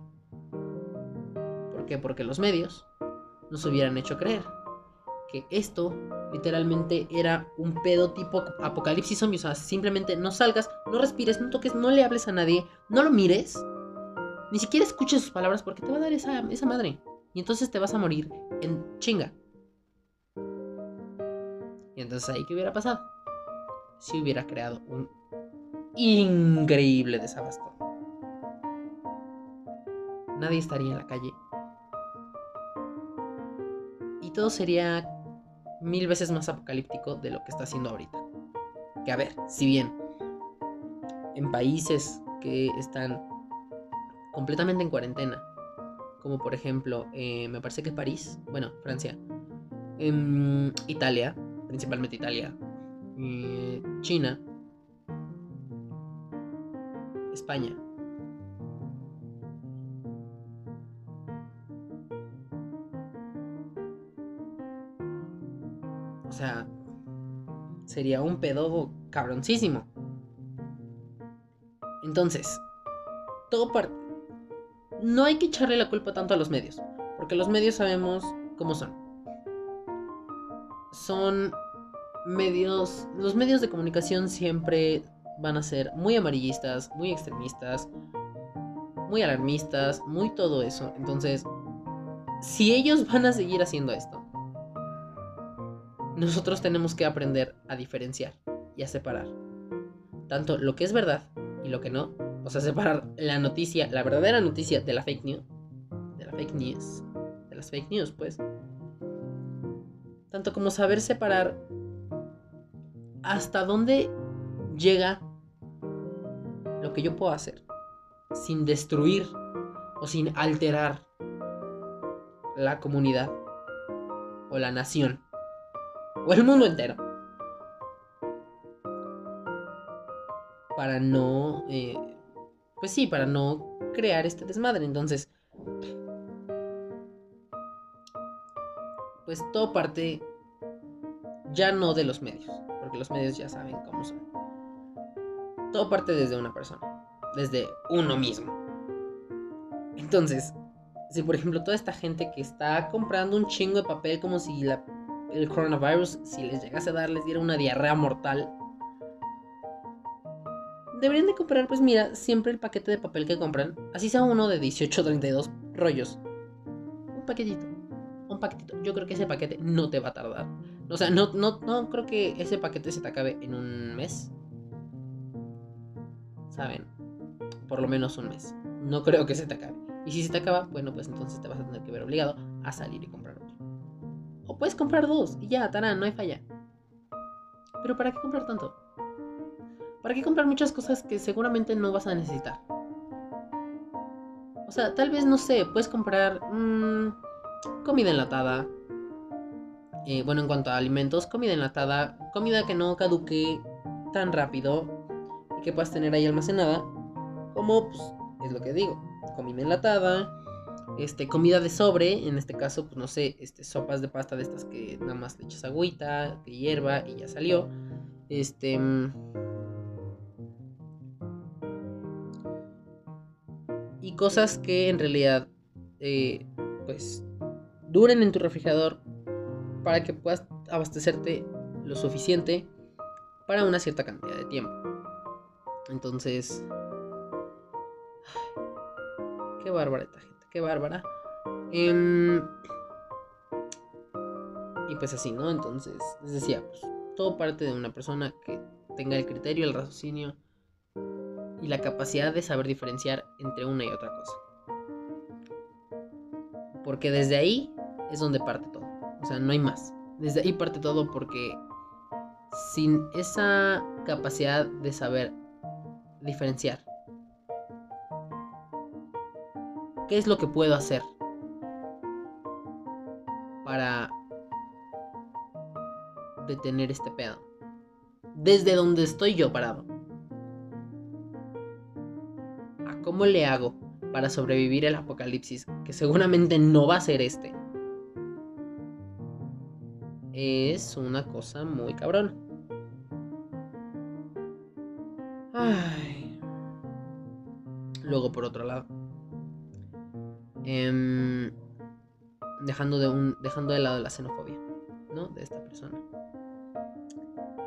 ¿Por qué? Porque los medios nos hubieran hecho creer que esto literalmente era un pedo tipo apocalipsis zombie. O sea, simplemente no salgas, no respires, no toques, no le hables a nadie, no lo mires ni siquiera escuches sus palabras porque te va a dar esa, esa madre. Y entonces te vas a morir en chinga. Y entonces ahí, ¿qué hubiera pasado? Si hubiera creado un increíble desabasto. Nadie estaría en la calle. Y todo sería mil veces más apocalíptico de lo que está haciendo ahorita. Que a ver, si bien en países que están completamente en cuarentena, como por ejemplo, eh, me parece que París, bueno, Francia, en Italia, principalmente Italia, China, España. O sea, sería un pedo cabroncísimo. Entonces, todo parte. No hay que echarle la culpa tanto a los medios, porque los medios sabemos cómo son. Son medios, los medios de comunicación siempre van a ser muy amarillistas, muy extremistas, muy alarmistas, muy todo eso. Entonces, si ellos van a seguir haciendo esto, nosotros tenemos que aprender a diferenciar y a separar tanto lo que es verdad y lo que no. O sea, separar la noticia, la verdadera noticia de la fake news. De la fake news. De las fake news, pues. Tanto como saber separar hasta dónde llega lo que yo puedo hacer sin destruir o sin alterar la comunidad o la nación o el mundo entero para no eh, pues sí para no crear este desmadre. Entonces pues todo parte ya no de los medios porque los medios ya saben cómo son todo parte desde una persona, desde uno mismo. Entonces, si por ejemplo toda esta gente que está comprando un chingo de papel como si la, el coronavirus, si les llegase a dar, les diera una diarrea mortal, deberían de comprar, pues mira, siempre el paquete de papel que compran, así sea uno de 18 o 32 rollos. Un paquetito, un paquetito. Yo creo que ese paquete no te va a tardar. O sea, no, no, no creo que ese paquete se te acabe en un mes. ¿saben? Por lo menos un mes. No creo que se te acabe. Y si se te acaba, bueno, pues entonces te vas a tener que ver obligado a salir y comprar otro. O puedes comprar dos y ya, tarán, no hay falla. Pero ¿para qué comprar tanto? ¿Para qué comprar muchas cosas que seguramente no vas a necesitar? O sea, tal vez, no sé, puedes comprar mmm, comida enlatada. Eh, bueno, en cuanto a alimentos, comida enlatada, comida que no caduque tan rápido que puedas tener ahí almacenada, como pues, es lo que digo, comida enlatada, este, comida de sobre, en este caso, pues no sé, este, sopas de pasta de estas que nada más le echas agüita, que hierba y ya salió. Este. Y cosas que en realidad, eh, pues, duren en tu refrigerador para que puedas abastecerte lo suficiente para una cierta cantidad de tiempo. Entonces... qué bárbara esta gente, qué bárbara. Em, y pues así, ¿no? Entonces, les decía, pues todo parte de una persona que tenga el criterio, el raciocinio y la capacidad de saber diferenciar entre una y otra cosa. Porque desde ahí es donde parte todo. O sea, no hay más. Desde ahí parte todo porque sin esa capacidad de saber diferenciar. ¿Qué es lo que puedo hacer para detener este pedo? Desde donde estoy yo parado. ¿A cómo le hago para sobrevivir el apocalipsis? Que seguramente no va a ser este. Es una cosa muy cabrón. Luego, por otro lado, em, dejando, de un, dejando de lado la xenofobia, ¿no? De esta persona.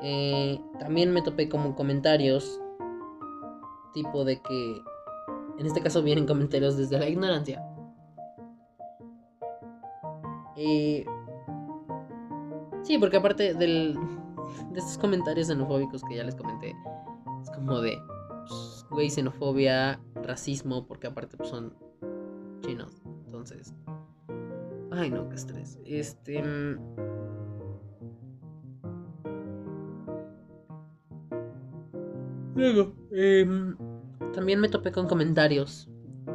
Eh, también me topé como comentarios tipo de que, en este caso vienen comentarios desde la ignorancia. Eh, Sí, porque aparte del, de estos comentarios xenofóbicos que ya les comenté, es como de, pues, güey, xenofobia, racismo, porque aparte pues, son chinos. Entonces, ay no, qué estrés. Este... Mm, luego, em, también me topé con comentarios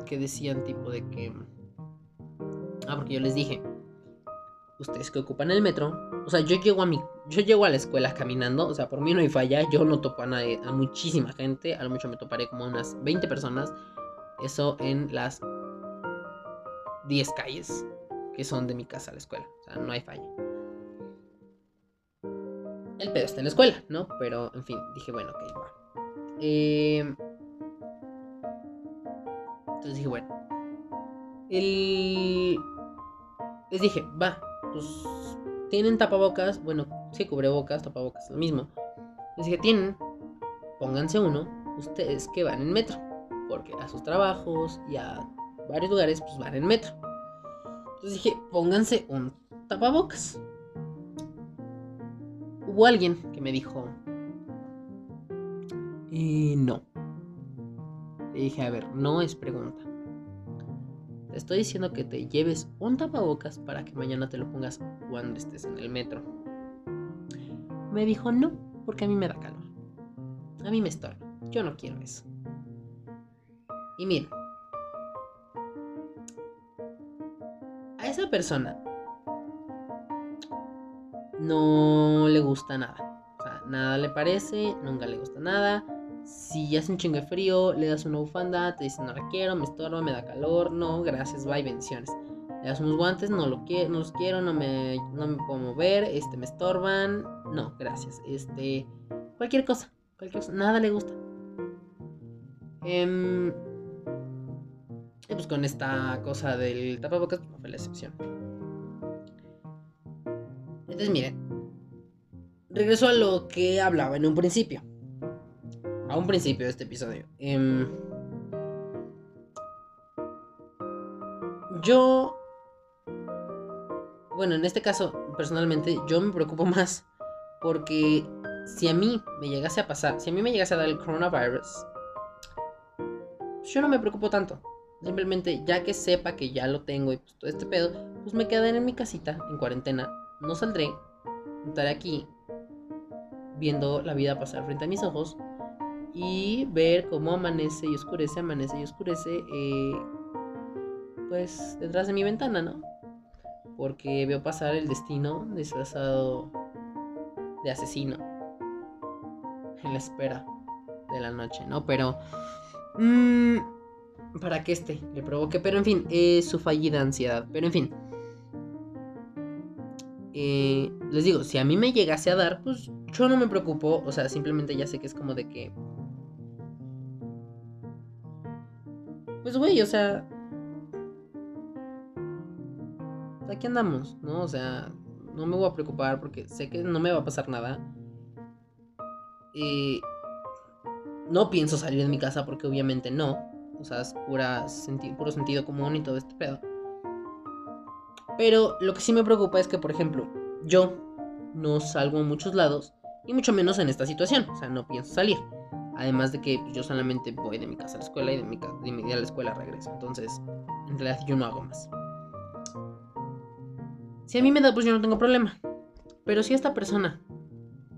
que decían tipo de que... Ah, porque yo les dije, ustedes que ocupan el metro, o sea, yo llego a mi, yo llego a la escuela caminando, o sea, por mí no hay falla, yo no topo a nadie, a muchísima gente, a lo mucho me toparé como unas 20 personas, eso en las 10 calles que son de mi casa a la escuela, o sea, no hay falla. El pedo está en la escuela, ¿no? Pero, en fin, dije, bueno, ok, va. Eh... Entonces dije, bueno. El... Les dije, va, pues tienen tapabocas, bueno, sí, cubrebocas, tapabocas, lo mismo. Les dije, tienen, pónganse uno, ustedes que van en metro, porque a sus trabajos y a varios lugares, pues van en metro. Entonces dije, pónganse un tapabocas. Hubo alguien que me dijo, y no. Le dije, a ver, no es pregunta. Estoy diciendo que te lleves un tapabocas para que mañana te lo pongas cuando estés en el metro. Me dijo, no, porque a mí me da calor. A mí me estorba. Yo no quiero eso. Y miren, a esa persona no le gusta nada. O sea, nada le parece, nunca le gusta nada. Si hace un chingo de frío, le das una bufanda, te dice no la quiero, me estorba, me da calor, no, gracias, bye, bendiciones. Le das unos guantes, no, lo no los quiero, no me, no me puedo mover, este, me estorban, no, gracias. Este, cualquier cosa, cualquier cosa, nada le gusta. Y pues con esta cosa del tapabocas no fue la excepción. Entonces miren, regreso a lo que hablaba en un principio a un principio de este episodio. Em, yo, bueno, en este caso, personalmente, yo me preocupo más porque si a mí me llegase a pasar, si a mí me llegase a dar el coronavirus, yo no me preocupo tanto. Simplemente ya que sepa que ya lo tengo y pues todo este pedo, pues me quedaré en mi casita, en cuarentena. No saldré, estaré aquí viendo la vida pasar frente a mis ojos y ver cómo amanece y oscurece, amanece y oscurece, eh, pues detrás de mi ventana, ¿no? Porque veo pasar el destino disfrazado de asesino en la espera de la noche, ¿no? Pero... Mmm, para que este le provoque, pero en fin, es su fallida ansiedad, pero en fin. Eh, les digo, si a mí me llegase a dar, pues yo no me preocupo, o sea, simplemente ya sé que es como de que Pues, güey, o sea. Aquí andamos, ¿no? O sea, no me voy a preocupar porque sé que no me va a pasar nada. Y. No pienso salir de mi casa porque obviamente no. O sea, es pura puro sentido común y todo este pedo. Pero lo que sí me preocupa es que, por ejemplo, yo no salgo a muchos lados. Y mucho menos en esta situación. O sea, no pienso salir. Además de que yo solamente voy de mi casa a la escuela y de mi, de mi a la escuela regreso. Entonces, en realidad yo no hago más. Si a mí me da, pues yo no tengo problema. Pero si a esta persona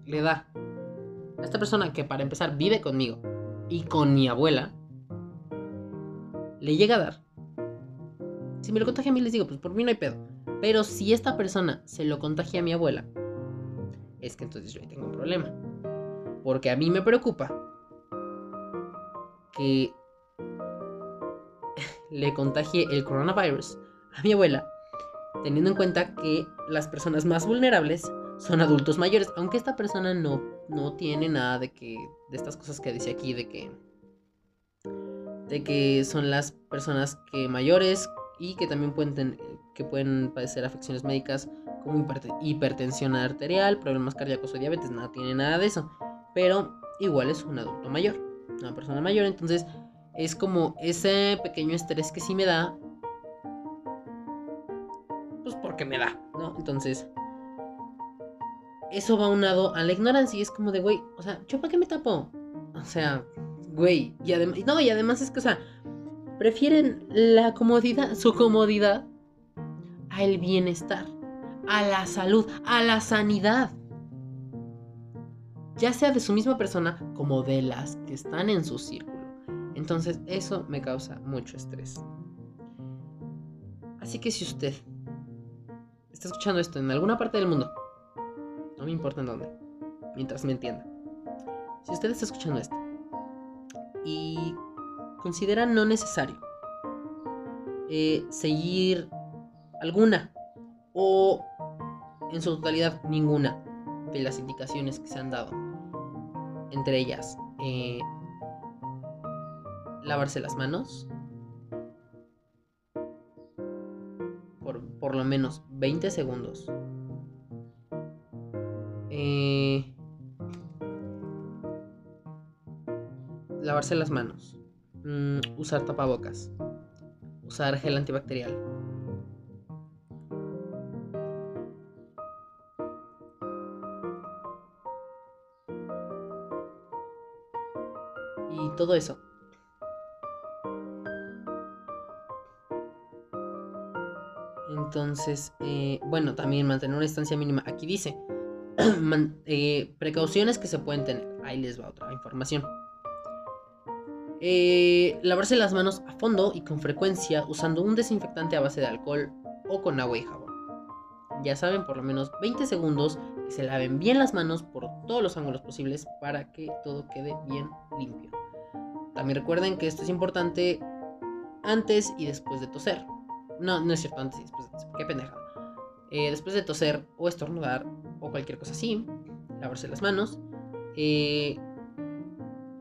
le da, a esta persona que para empezar vive conmigo y con mi abuela, le llega a dar. Si me lo contagia a mí, les digo, pues por mí no hay pedo. Pero si esta persona se lo contagia a mi abuela, es que entonces yo ahí tengo un problema. Porque a mí me preocupa que le contagie el coronavirus a mi abuela, teniendo en cuenta que las personas más vulnerables son adultos mayores, aunque esta persona no, no tiene nada de que de estas cosas que dice aquí de que de que son las personas que mayores y que también pueden que pueden padecer afecciones médicas como hipertensión arterial, problemas cardíacos o diabetes, nada tiene nada de eso, pero igual es un adulto mayor una persona mayor. Entonces es como ese pequeño estrés que sí me da. Pues porque me da, ¿no? Entonces eso va unado a la ignorancia y es como de, güey, o sea, ¿yo para qué me tapo? O sea, güey, y además, no, y además es que, o sea, prefieren la comodidad, su comodidad, al bienestar, a la salud, a la sanidad. Ya sea de su misma persona como de las que están en su círculo. Entonces eso me causa mucho estrés. Así que si usted está escuchando esto en alguna parte del mundo, no me importa en dónde, mientras me entienda. Si usted está escuchando esto y considera no necesario eh, seguir alguna o en su totalidad ninguna las indicaciones que se han dado, entre ellas eh, lavarse las manos, por lo menos 20 segundos. Eh, lavarse las manos. Mm, usar tapabocas. Usar gel antibacterial. Todo eso Entonces, eh, bueno, también mantener una distancia mínima. Aquí dice, eh, precauciones que se pueden tener. Ahí les va otra información. Eh, lavarse las manos a fondo y con frecuencia usando un desinfectante a base de alcohol o con agua y jabón. Ya saben, por lo menos 20 segundos que se laven bien las manos por todos los ángulos posibles para que todo quede bien limpio. También recuerden que esto es importante antes y después de toser. No, no es cierto, antes y después de toser. Qué pendeja. Eh, después de toser o estornudar o cualquier cosa así, lavarse las manos. Eh,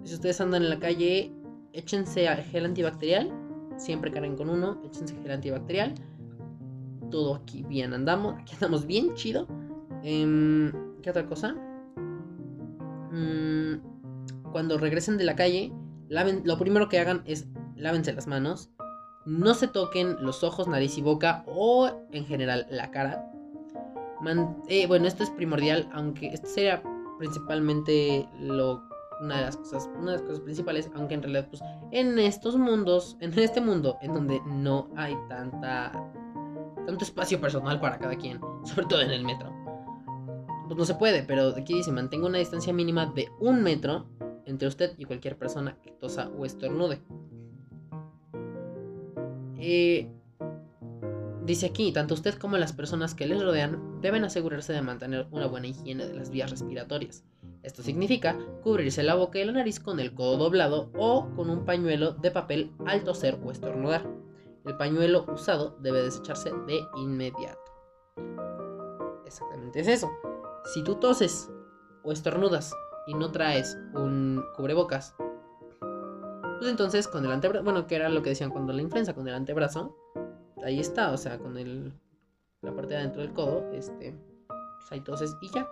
si ustedes andan en la calle, échense gel antibacterial. Siempre carguen con uno, échense gel antibacterial. Todo aquí bien andamos. Aquí andamos bien chido. Em, ¿Qué otra cosa? Mm, cuando regresen de la calle, lo primero que hagan es lávense las manos no se toquen los ojos, nariz y boca o en general la cara. Eh, bueno, esto es primordial, aunque esto sería principalmente lo, una, de las cosas, una de las cosas principales, aunque en realidad pues en estos mundos, en este mundo en donde no hay tanta tanto espacio personal para cada quien, sobre todo en el metro. Pues no se puede, pero aquí dice mantenga una distancia mínima de un metro entre usted y cualquier persona que tosa o estornude. Eh, dice aquí, tanto usted como las personas que les rodean deben asegurarse de mantener una buena higiene de las vías respiratorias. Esto significa cubrirse la boca y la nariz con el codo doblado o con un pañuelo de papel al toser o estornudar. El pañuelo usado debe desecharse de inmediato. Exactamente es eso. Si tú toses o estornudas y no traes un cubrebocas pues entonces con el antebrazo, bueno, que era lo que decían cuando la influenza, con el antebrazo, ahí está, o sea, con el, la parte de adentro del codo, este, pues ahí toses y ya.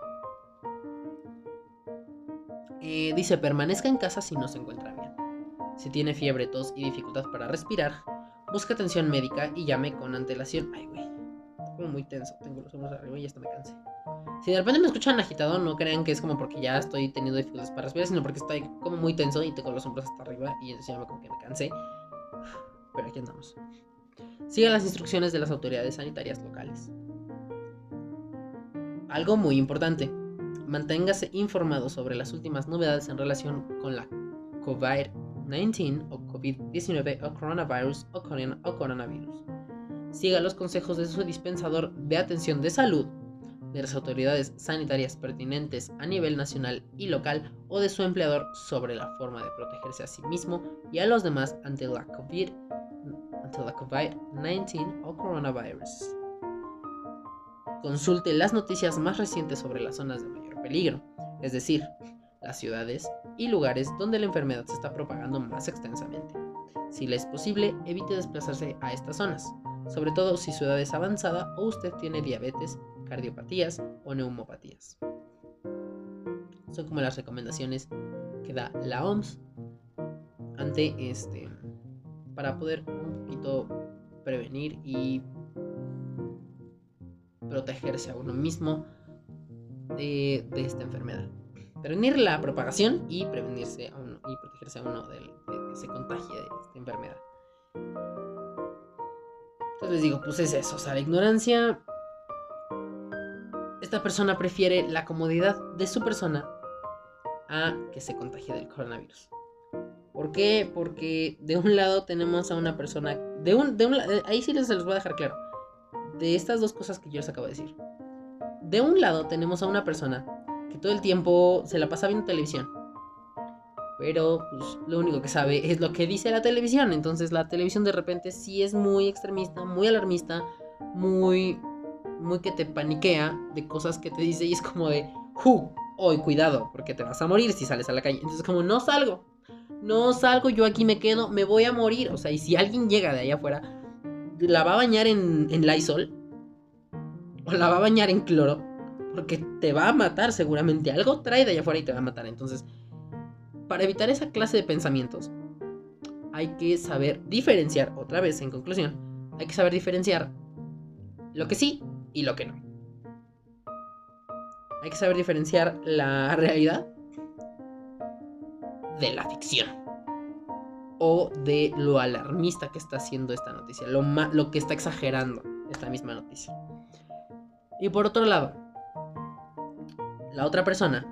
Eh, dice, permanezca en casa si no se encuentra bien. Si tiene fiebre, tos y dificultad para respirar, busque atención médica y llame con antelación. Ay, güey, como muy tenso, tengo los hombros arriba y hasta me cansé. Si de repente me escuchan agitado, no crean que es como porque ya estoy teniendo dificultades para respirar, sino porque estoy como muy tenso y tengo los hombros hasta arriba y ya como que me cansé. Pero aquí andamos. Siga las instrucciones de las autoridades sanitarias locales. Algo muy importante. Manténgase informado sobre las últimas novedades en relación con la COVID-19 o COVID-19 o coronavirus o coronavirus. Siga los consejos de su dispensador de atención de salud de las autoridades sanitarias pertinentes a nivel nacional y local o de su empleador sobre la forma de protegerse a sí mismo y a los demás ante la COVID-19 o coronavirus. Consulte las noticias más recientes sobre las zonas de mayor peligro, es decir, las ciudades y lugares donde la enfermedad se está propagando más extensamente. Si le es posible, evite desplazarse a estas zonas, sobre todo si su edad es avanzada o usted tiene diabetes cardiopatías o neumopatías. Son como las recomendaciones que da la OMS ante este para poder un poquito prevenir y protegerse a uno mismo de, esta enfermedad. Prevenir la propagación y prevenirse a uno y protegerse a uno de, que se contagie de esta enfermedad. Entonces les digo, pues es eso, o sea, la ignorancia esta persona prefiere la comodidad de su persona a que se contagie del coronavirus. ¿Por qué? Porque de un lado tenemos a una persona, de un, de un, ahí sí se los voy a dejar claro, de estas dos cosas que yo les acabo de decir. De un lado tenemos a una persona que todo el tiempo se la pasa viendo televisión, pero pues, lo único que sabe es lo que dice la televisión, entonces la televisión de repente sí es muy extremista, muy alarmista, muy, muy que te paniquea de cosas que te dice y es como de, ¡Hu! Hoy cuidado, porque te vas a morir si sales a la calle. Entonces como no salgo, no salgo, yo aquí me quedo, me voy a morir. O sea, y si alguien llega de allá afuera, la va a bañar en, en Lysol o la va a bañar en cloro, porque te va a matar seguramente. Algo trae de allá afuera y te va a matar. Entonces, para evitar esa clase de pensamientos, hay que saber diferenciar, otra vez en conclusión, hay que saber diferenciar lo que sí y lo que no. Hay que saber diferenciar la realidad de la ficción. O de lo alarmista que está haciendo esta noticia. Lo, que está exagerando esta misma noticia. Y por otro lado, la otra persona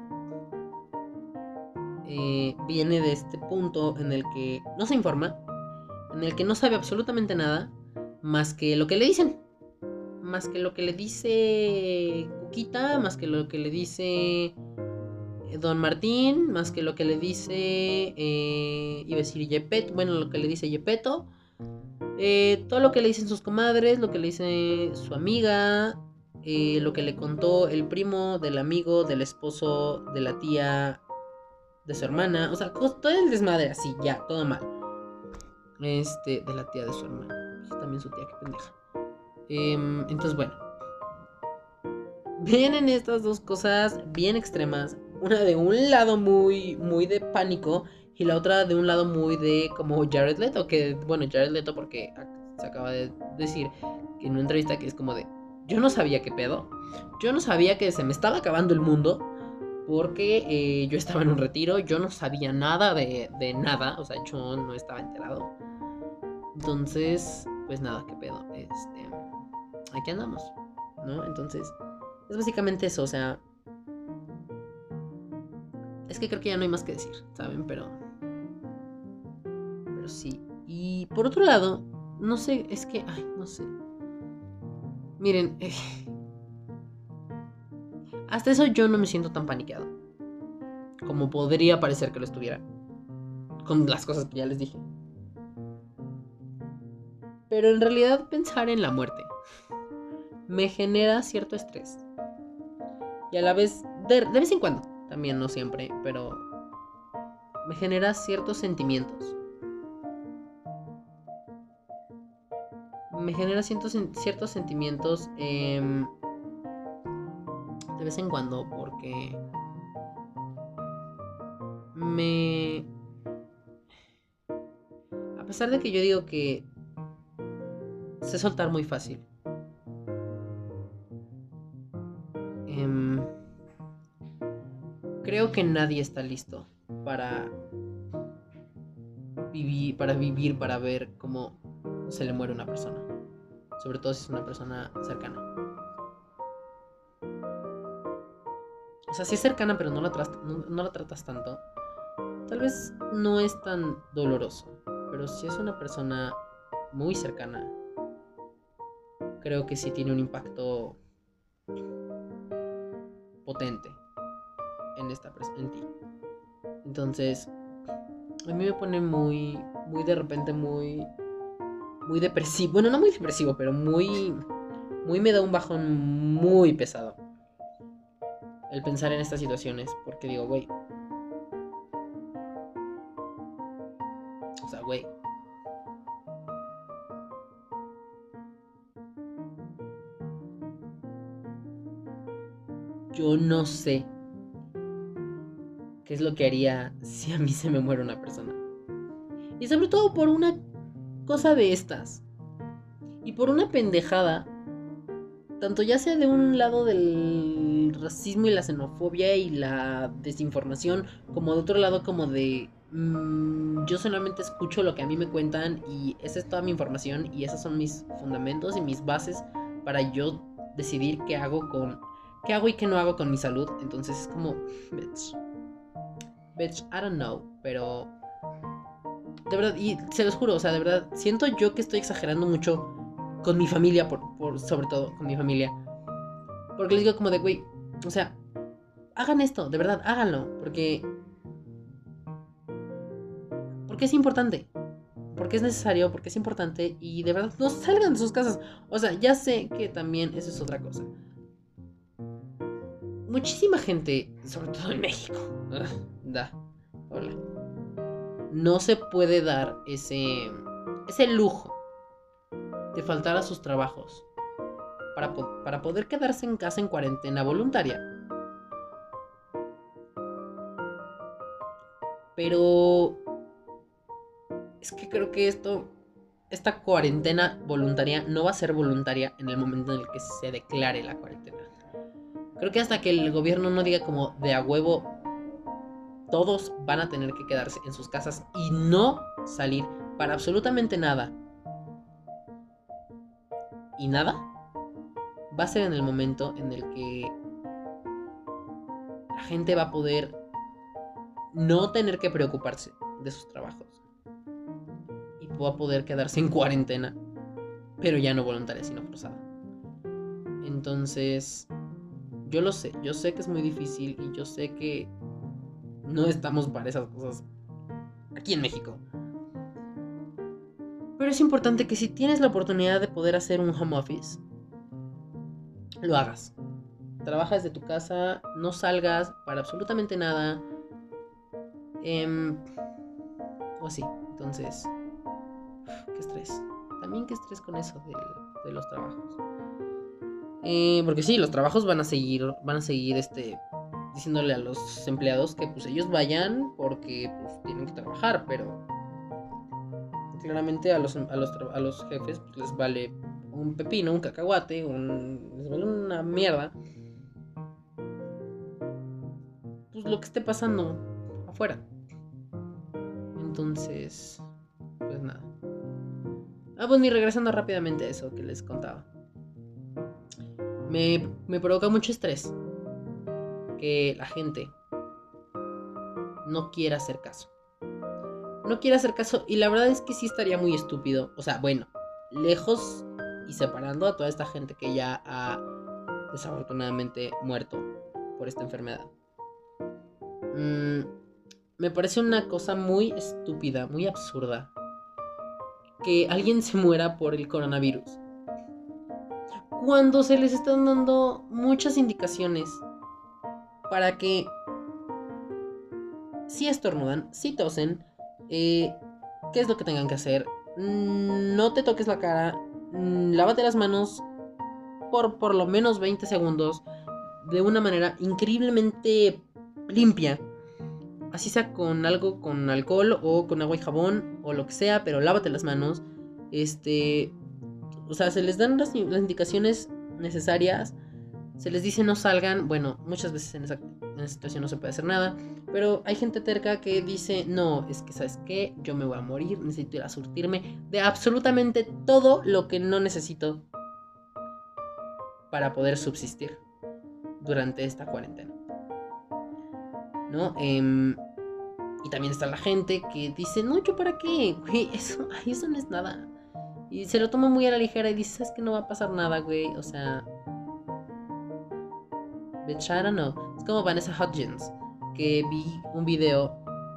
eh, viene de este punto en el que no se informa, en el que no sabe absolutamente nada más que lo que le dicen. Más que lo que le dice Cuquita, más que lo que le dice Don Martín, más que lo que le dice, eh, iba a decir Yepeto, bueno, lo que le dice Yepeto, eh, todo lo que le dicen sus comadres, lo que le dice su amiga, eh, lo que le contó el primo del amigo, del esposo, de la tía, de su hermana, o sea, todo el desmadre así, ya, todo mal. Este, de la tía de su hermana, también su tía, qué pendeja. Em, entonces, bueno. Vienen estas dos cosas bien extremas, una de un lado muy, muy de pánico y la otra de un lado muy de como Jared Leto, que bueno, Jared Leto porque se acaba de decir en una entrevista que es como de, yo no sabía qué pedo, yo no sabía que se me estaba acabando el mundo porque eh, yo estaba en un retiro, yo no sabía nada de, de nada, o sea, yo no estaba enterado. Entonces, pues nada, qué pedo, este, aquí andamos, ¿no? Entonces, es básicamente eso, o sea, es que creo que ya no hay más que decir, ¿saben? Pero. Pero sí. Y por otro lado, no sé, es que. Ay, no sé. Miren. Hasta eso yo no me siento tan paniqueado. Como podría parecer que lo estuviera. Con las cosas que ya les dije. Pero en realidad pensar en la muerte me genera cierto estrés. Y a la vez, de, de vez en cuando, también no siempre, pero me genera ciertos sentimientos. Me genera ciertos, ciertos sentimientos em, de vez en cuando porque me... A pesar de que yo digo que sé soltar muy fácil. Creo que nadie está listo para vivir, para vivir, para ver cómo se le muere una persona. Sobre todo si es una persona cercana. O sea, si es cercana pero no la, no la tratas tanto, tal vez no es tan doloroso. Pero si es una persona muy cercana, creo que sí tiene un impacto potente en esta en ti. Entonces, a mí me pone muy, muy de repente muy, muy depresivo. Bueno, no muy depresivo, pero muy, muy me da un bajón muy pesado. El pensar en estas situaciones, porque digo, güey. O sea, güey. Yo no sé qué es lo que haría si a mí se me muere una persona. Y sobre todo por una cosa de estas. Y por una pendejada. Tanto ya sea de un lado del racismo y la xenofobia y la desinformación, como de otro lado como de... Mm, yo solamente escucho lo que a mí me cuentan y esa es toda mi información y esos son mis fundamentos y mis bases para yo decidir qué hago con... qué hago y qué no hago con mi salud. Entonces es como... Bitch, I don't know, pero... De verdad, y se los juro, o sea, de verdad, siento yo que estoy exagerando mucho con mi familia, por, por sobre todo con mi familia. Porque les digo como de, güey, o sea, hagan esto, de verdad, háganlo, porque... Porque es importante. Porque es necesario, porque es importante y de verdad no salgan de sus casas. O sea, ya sé que también eso es otra cosa. Muchísima gente, sobre todo en México, da, hola, no se puede dar ese, ese lujo de faltar a sus trabajos para, para poder quedarse en casa en cuarentena voluntaria. Pero es que creo que esto, esta cuarentena voluntaria no va a ser voluntaria en el momento en el que se declare la cuarentena. Creo que hasta que el gobierno no diga como de a huevo, todos van a tener que quedarse en sus casas y no salir para absolutamente nada. Y nada va a ser en el momento en el que la gente va a poder no tener que preocuparse de sus trabajos. Y va a poder quedarse en cuarentena, pero ya no voluntaria, sino forzada. Entonces, yo lo sé, yo sé que es muy difícil y yo sé que no estamos para esas cosas aquí en México. Pero es importante que si tienes la oportunidad de poder hacer un home office, lo hagas. Trabaja desde tu casa, no salgas para absolutamente nada. Em, o así. Entonces, qué estrés. También qué estrés con eso de, los trabajos. Eh, porque sí, los trabajos van a seguir, van a seguir este, diciéndole a los empleados que pues ellos vayan porque pues tienen que trabajar, pero claramente a los, a los, a los jefes pues, les vale un pepino, un cacahuate, un, les vale una mierda. Pues lo que esté pasando afuera. Entonces, pues nada. Ah, pues ni regresando rápidamente a eso que les contaba. Me, provoca mucho estrés que la gente no quiera hacer caso. No quiere hacer caso y la verdad es que sí estaría muy estúpido. O sea, bueno, lejos y separando a toda esta gente que ya ha desafortunadamente muerto por esta enfermedad. Mmm me parece una cosa muy estúpida, muy absurda, que alguien se muera por el coronavirus. Cuando se les están dando muchas indicaciones para que si estornudan, si tosen, eh, qué es lo que tengan que hacer. Mm, no te toques la cara, mm, lávate las manos por por lo menos 20 segundos de una manera increíblemente limpia así sea con algo, con alcohol o con agua y jabón o lo que sea, pero lávate las manos. Este, o sea, se les dan las, indicaciones necesarias, se les dice no salgan, bueno, muchas veces en esa, situación no se puede hacer nada, pero hay gente terca que dice, no, es que sabes qué, yo me voy a morir, necesito ir a surtirme de absolutamente todo lo que no necesito para poder subsistir durante esta cuarentena. ¿no? Em, y también está la gente que dice, no, yo para qué, güey, eso, eso no es nada. Y se lo toma muy a la ligera y dice, es que no va a pasar nada, güey, o sea... Bitch, I don't know. Es como Vanessa Hudgens, que vi un video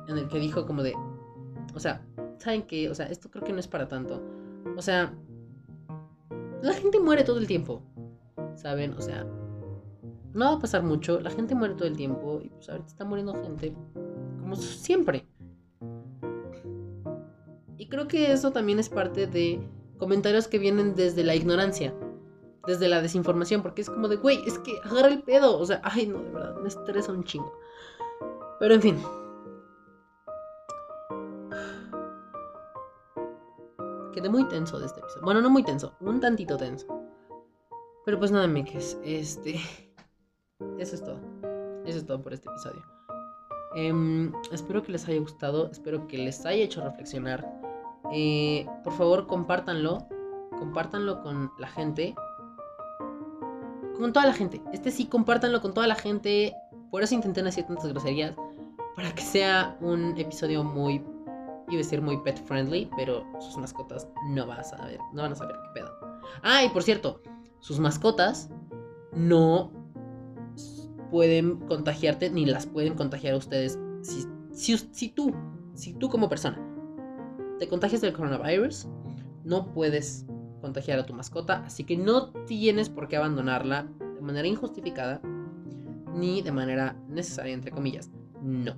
en el que dijo como de... O sea, ¿saben qué? O sea, esto creo que no es para tanto. O sea, la gente muere todo el tiempo, ¿saben? O sea, no va a pasar mucho, la gente muere todo el tiempo y pues ahorita está muriendo gente como siempre. Y creo que eso también es parte de comentarios que vienen desde la ignorancia, desde la desinformación, porque es como de, güey, es que agarra el pedo, o sea, ay no, de verdad, me estresa un chingo. Pero en fin. Quedé muy tenso de este episodio. Bueno, no muy tenso, un tantito tenso. Pero pues nada, me es este eso es todo. Eso es todo por este episodio. Em, espero que les haya gustado, espero que les haya hecho reflexionar. Eh, por favor, compártanlo. Compártanlo con la gente. Con toda la gente. Este sí, compártanlo con toda la gente. Por eso intenté no tantas groserías. para que sea un episodio muy, iba a decir muy pet friendly, pero sus mascotas no vas a ver, no van a saber qué pedo. Ah, y por cierto, sus mascotas no pueden contagiarte ni las pueden contagiar a ustedes. Si tú, si tú como persona te contagias del coronavirus, no puedes contagiar a tu mascota, así que no tienes por qué abandonarla de manera injustificada ni de manera necesaria, entre comillas. No.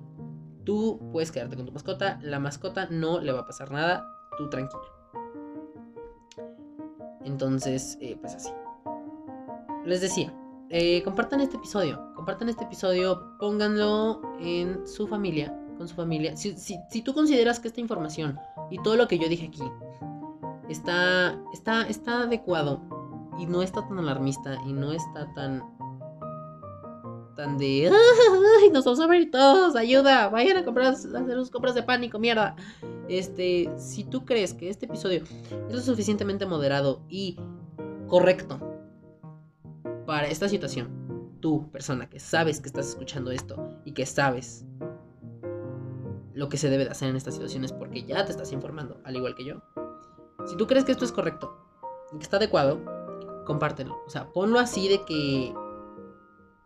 Tú puedes quedarte con tu mascota, la mascota no le va a pasar nada, tú tranquilo. Entonces, eh, pues así. Les decía, eh, compartan este episodio, compartan este episodio, pónganlo en su familia, con su familia. Si, si tú consideras que esta información y todo lo que yo dije aquí está, está, está adecuado y no está tan alarmista y no está tan tan de ¡Ay, nos vamos a ver todos! ¡Ayuda! Vayan a comprar hacer sus compras de pánico, mierda. Este, si tú crees que este episodio es lo suficientemente moderado y correcto para esta situación, tú, persona que sabes que estás escuchando esto y que sabes lo que se debe de hacer en estas situaciones porque ya te estás informando, al igual que yo, si tú crees que esto es correcto y que está adecuado, compártelo. O sea, ponlo así de que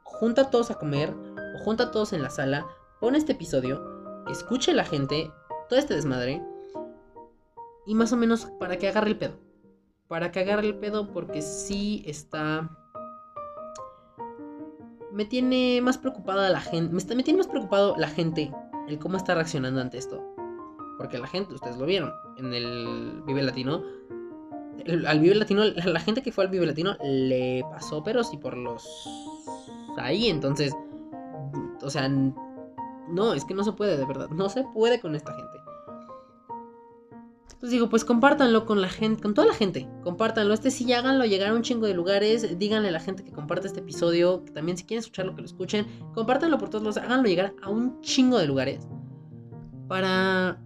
junta a todos a comer o junta a todos en la sala, pon este episodio, escuche la gente todo este desmadre y más o menos para que agarre el pedo. Para que agarre el pedo porque sí está... Me tiene más preocupada la gente. Me, me tiene más preocupado la gente. El cómo está reaccionando ante esto. Porque la gente, ustedes lo vieron, en el Vive Latino, al Vive Latino, la gente que fue al Vive Latino le pasó, pero sí por los... Ahí, entonces... O sea, no, es que no se puede, de verdad. No se puede con esta gente. Entonces digo, pues compártanlo con la gente, con toda la gente. Compártanlo. Este sí, háganlo llegar a un chingo de lugares. Díganle a la gente que comparte este episodio. Que también si quieren escucharlo, que lo escuchen. Compártanlo por todos los. Háganlo llegar a un chingo de lugares. Para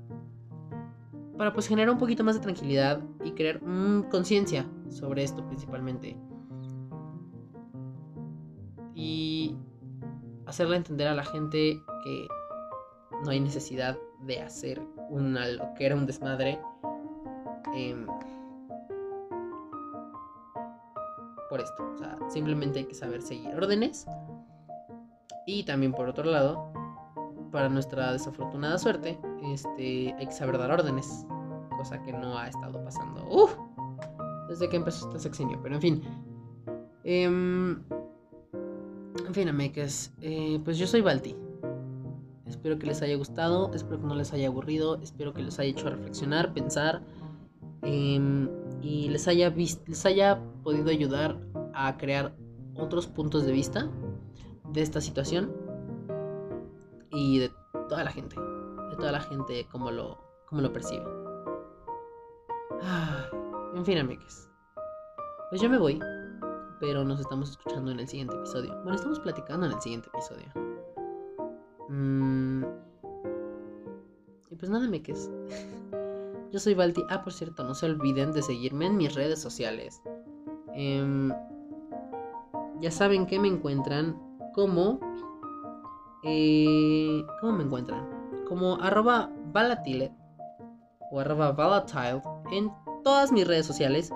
para pues generar un poquito más de tranquilidad y crear conciencia sobre esto principalmente. Y hacerle entender a la gente que no hay necesidad de hacer una loquera, un desmadre. Em, por esto. O sea, simplemente hay que saber seguir órdenes. Y también por otro lado, para nuestra desafortunada suerte, este, hay que saber dar órdenes, cosa que no ha estado pasando desde que empezó este sexenio, pero en fin. Em, en fin, eh, pues yo soy Balti. Espero que les haya gustado, espero que no les haya aburrido, espero que les haya hecho reflexionar, pensar em, y les haya, les haya podido ayudar a crear otros puntos de vista de esta situación y de toda la gente. De toda la gente como lo, como lo percibe. en fin, amigues. Pues yo me voy. Pero nos estamos escuchando en el siguiente episodio. Bueno, estamos platicando en el siguiente episodio. Mm. Y pues nada, amigues. Yo soy Balti. Ah, por cierto, no se olviden de seguirme en mis redes sociales. Em, ya saben que me encuentran como eh, ¿Cómo me encuentran? Como arroba balatile o arroba volatile en todas mis redes sociales.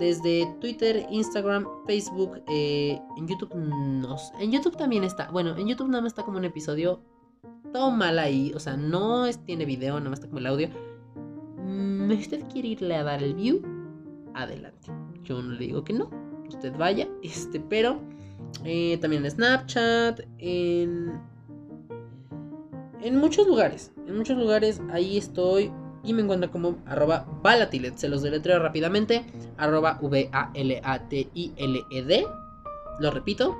Desde Twitter, Instagram, Facebook, eh, en YouTube no En YouTube también está. Bueno, en YouTube nada más está como un episodio. Todo mal ahí. O sea, no tiene video, nada más está como el audio. Mm, usted quiere irle a dar el view, adelante. Yo no le digo que no. Usted vaya. Este, pero eh, también en Snapchat, en, en muchos lugares. En muchos lugares ahí estoy y me encuentro como arroba valatilet. Se los deletreo rápidamente. Arroba V-A-L-A-T-I-L-E-D. Lo repito.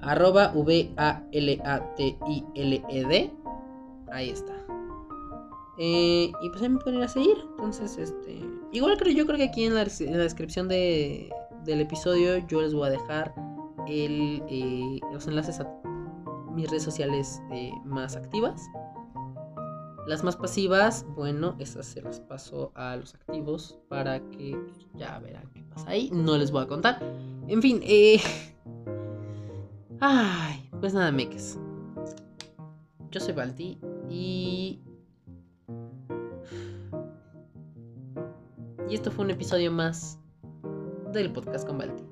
Arroba V-A-L-A-T-I-L-E-D. Ahí está. Eh, y pues ahí me pueden ir a seguir. Entonces, este. Igual creo, yo creo que aquí en la descripción de, del episodio yo les voy a dejar el, eh, los enlaces a mis redes sociales eh, más activas. Las más pasivas, bueno, esas se las paso a los activos para que ya verán qué pasa ahí. No les voy a contar. En fin, eh... Ay, pues nada, meques. Yo soy Balti y... Y esto fue un episodio más del podcast con Balti.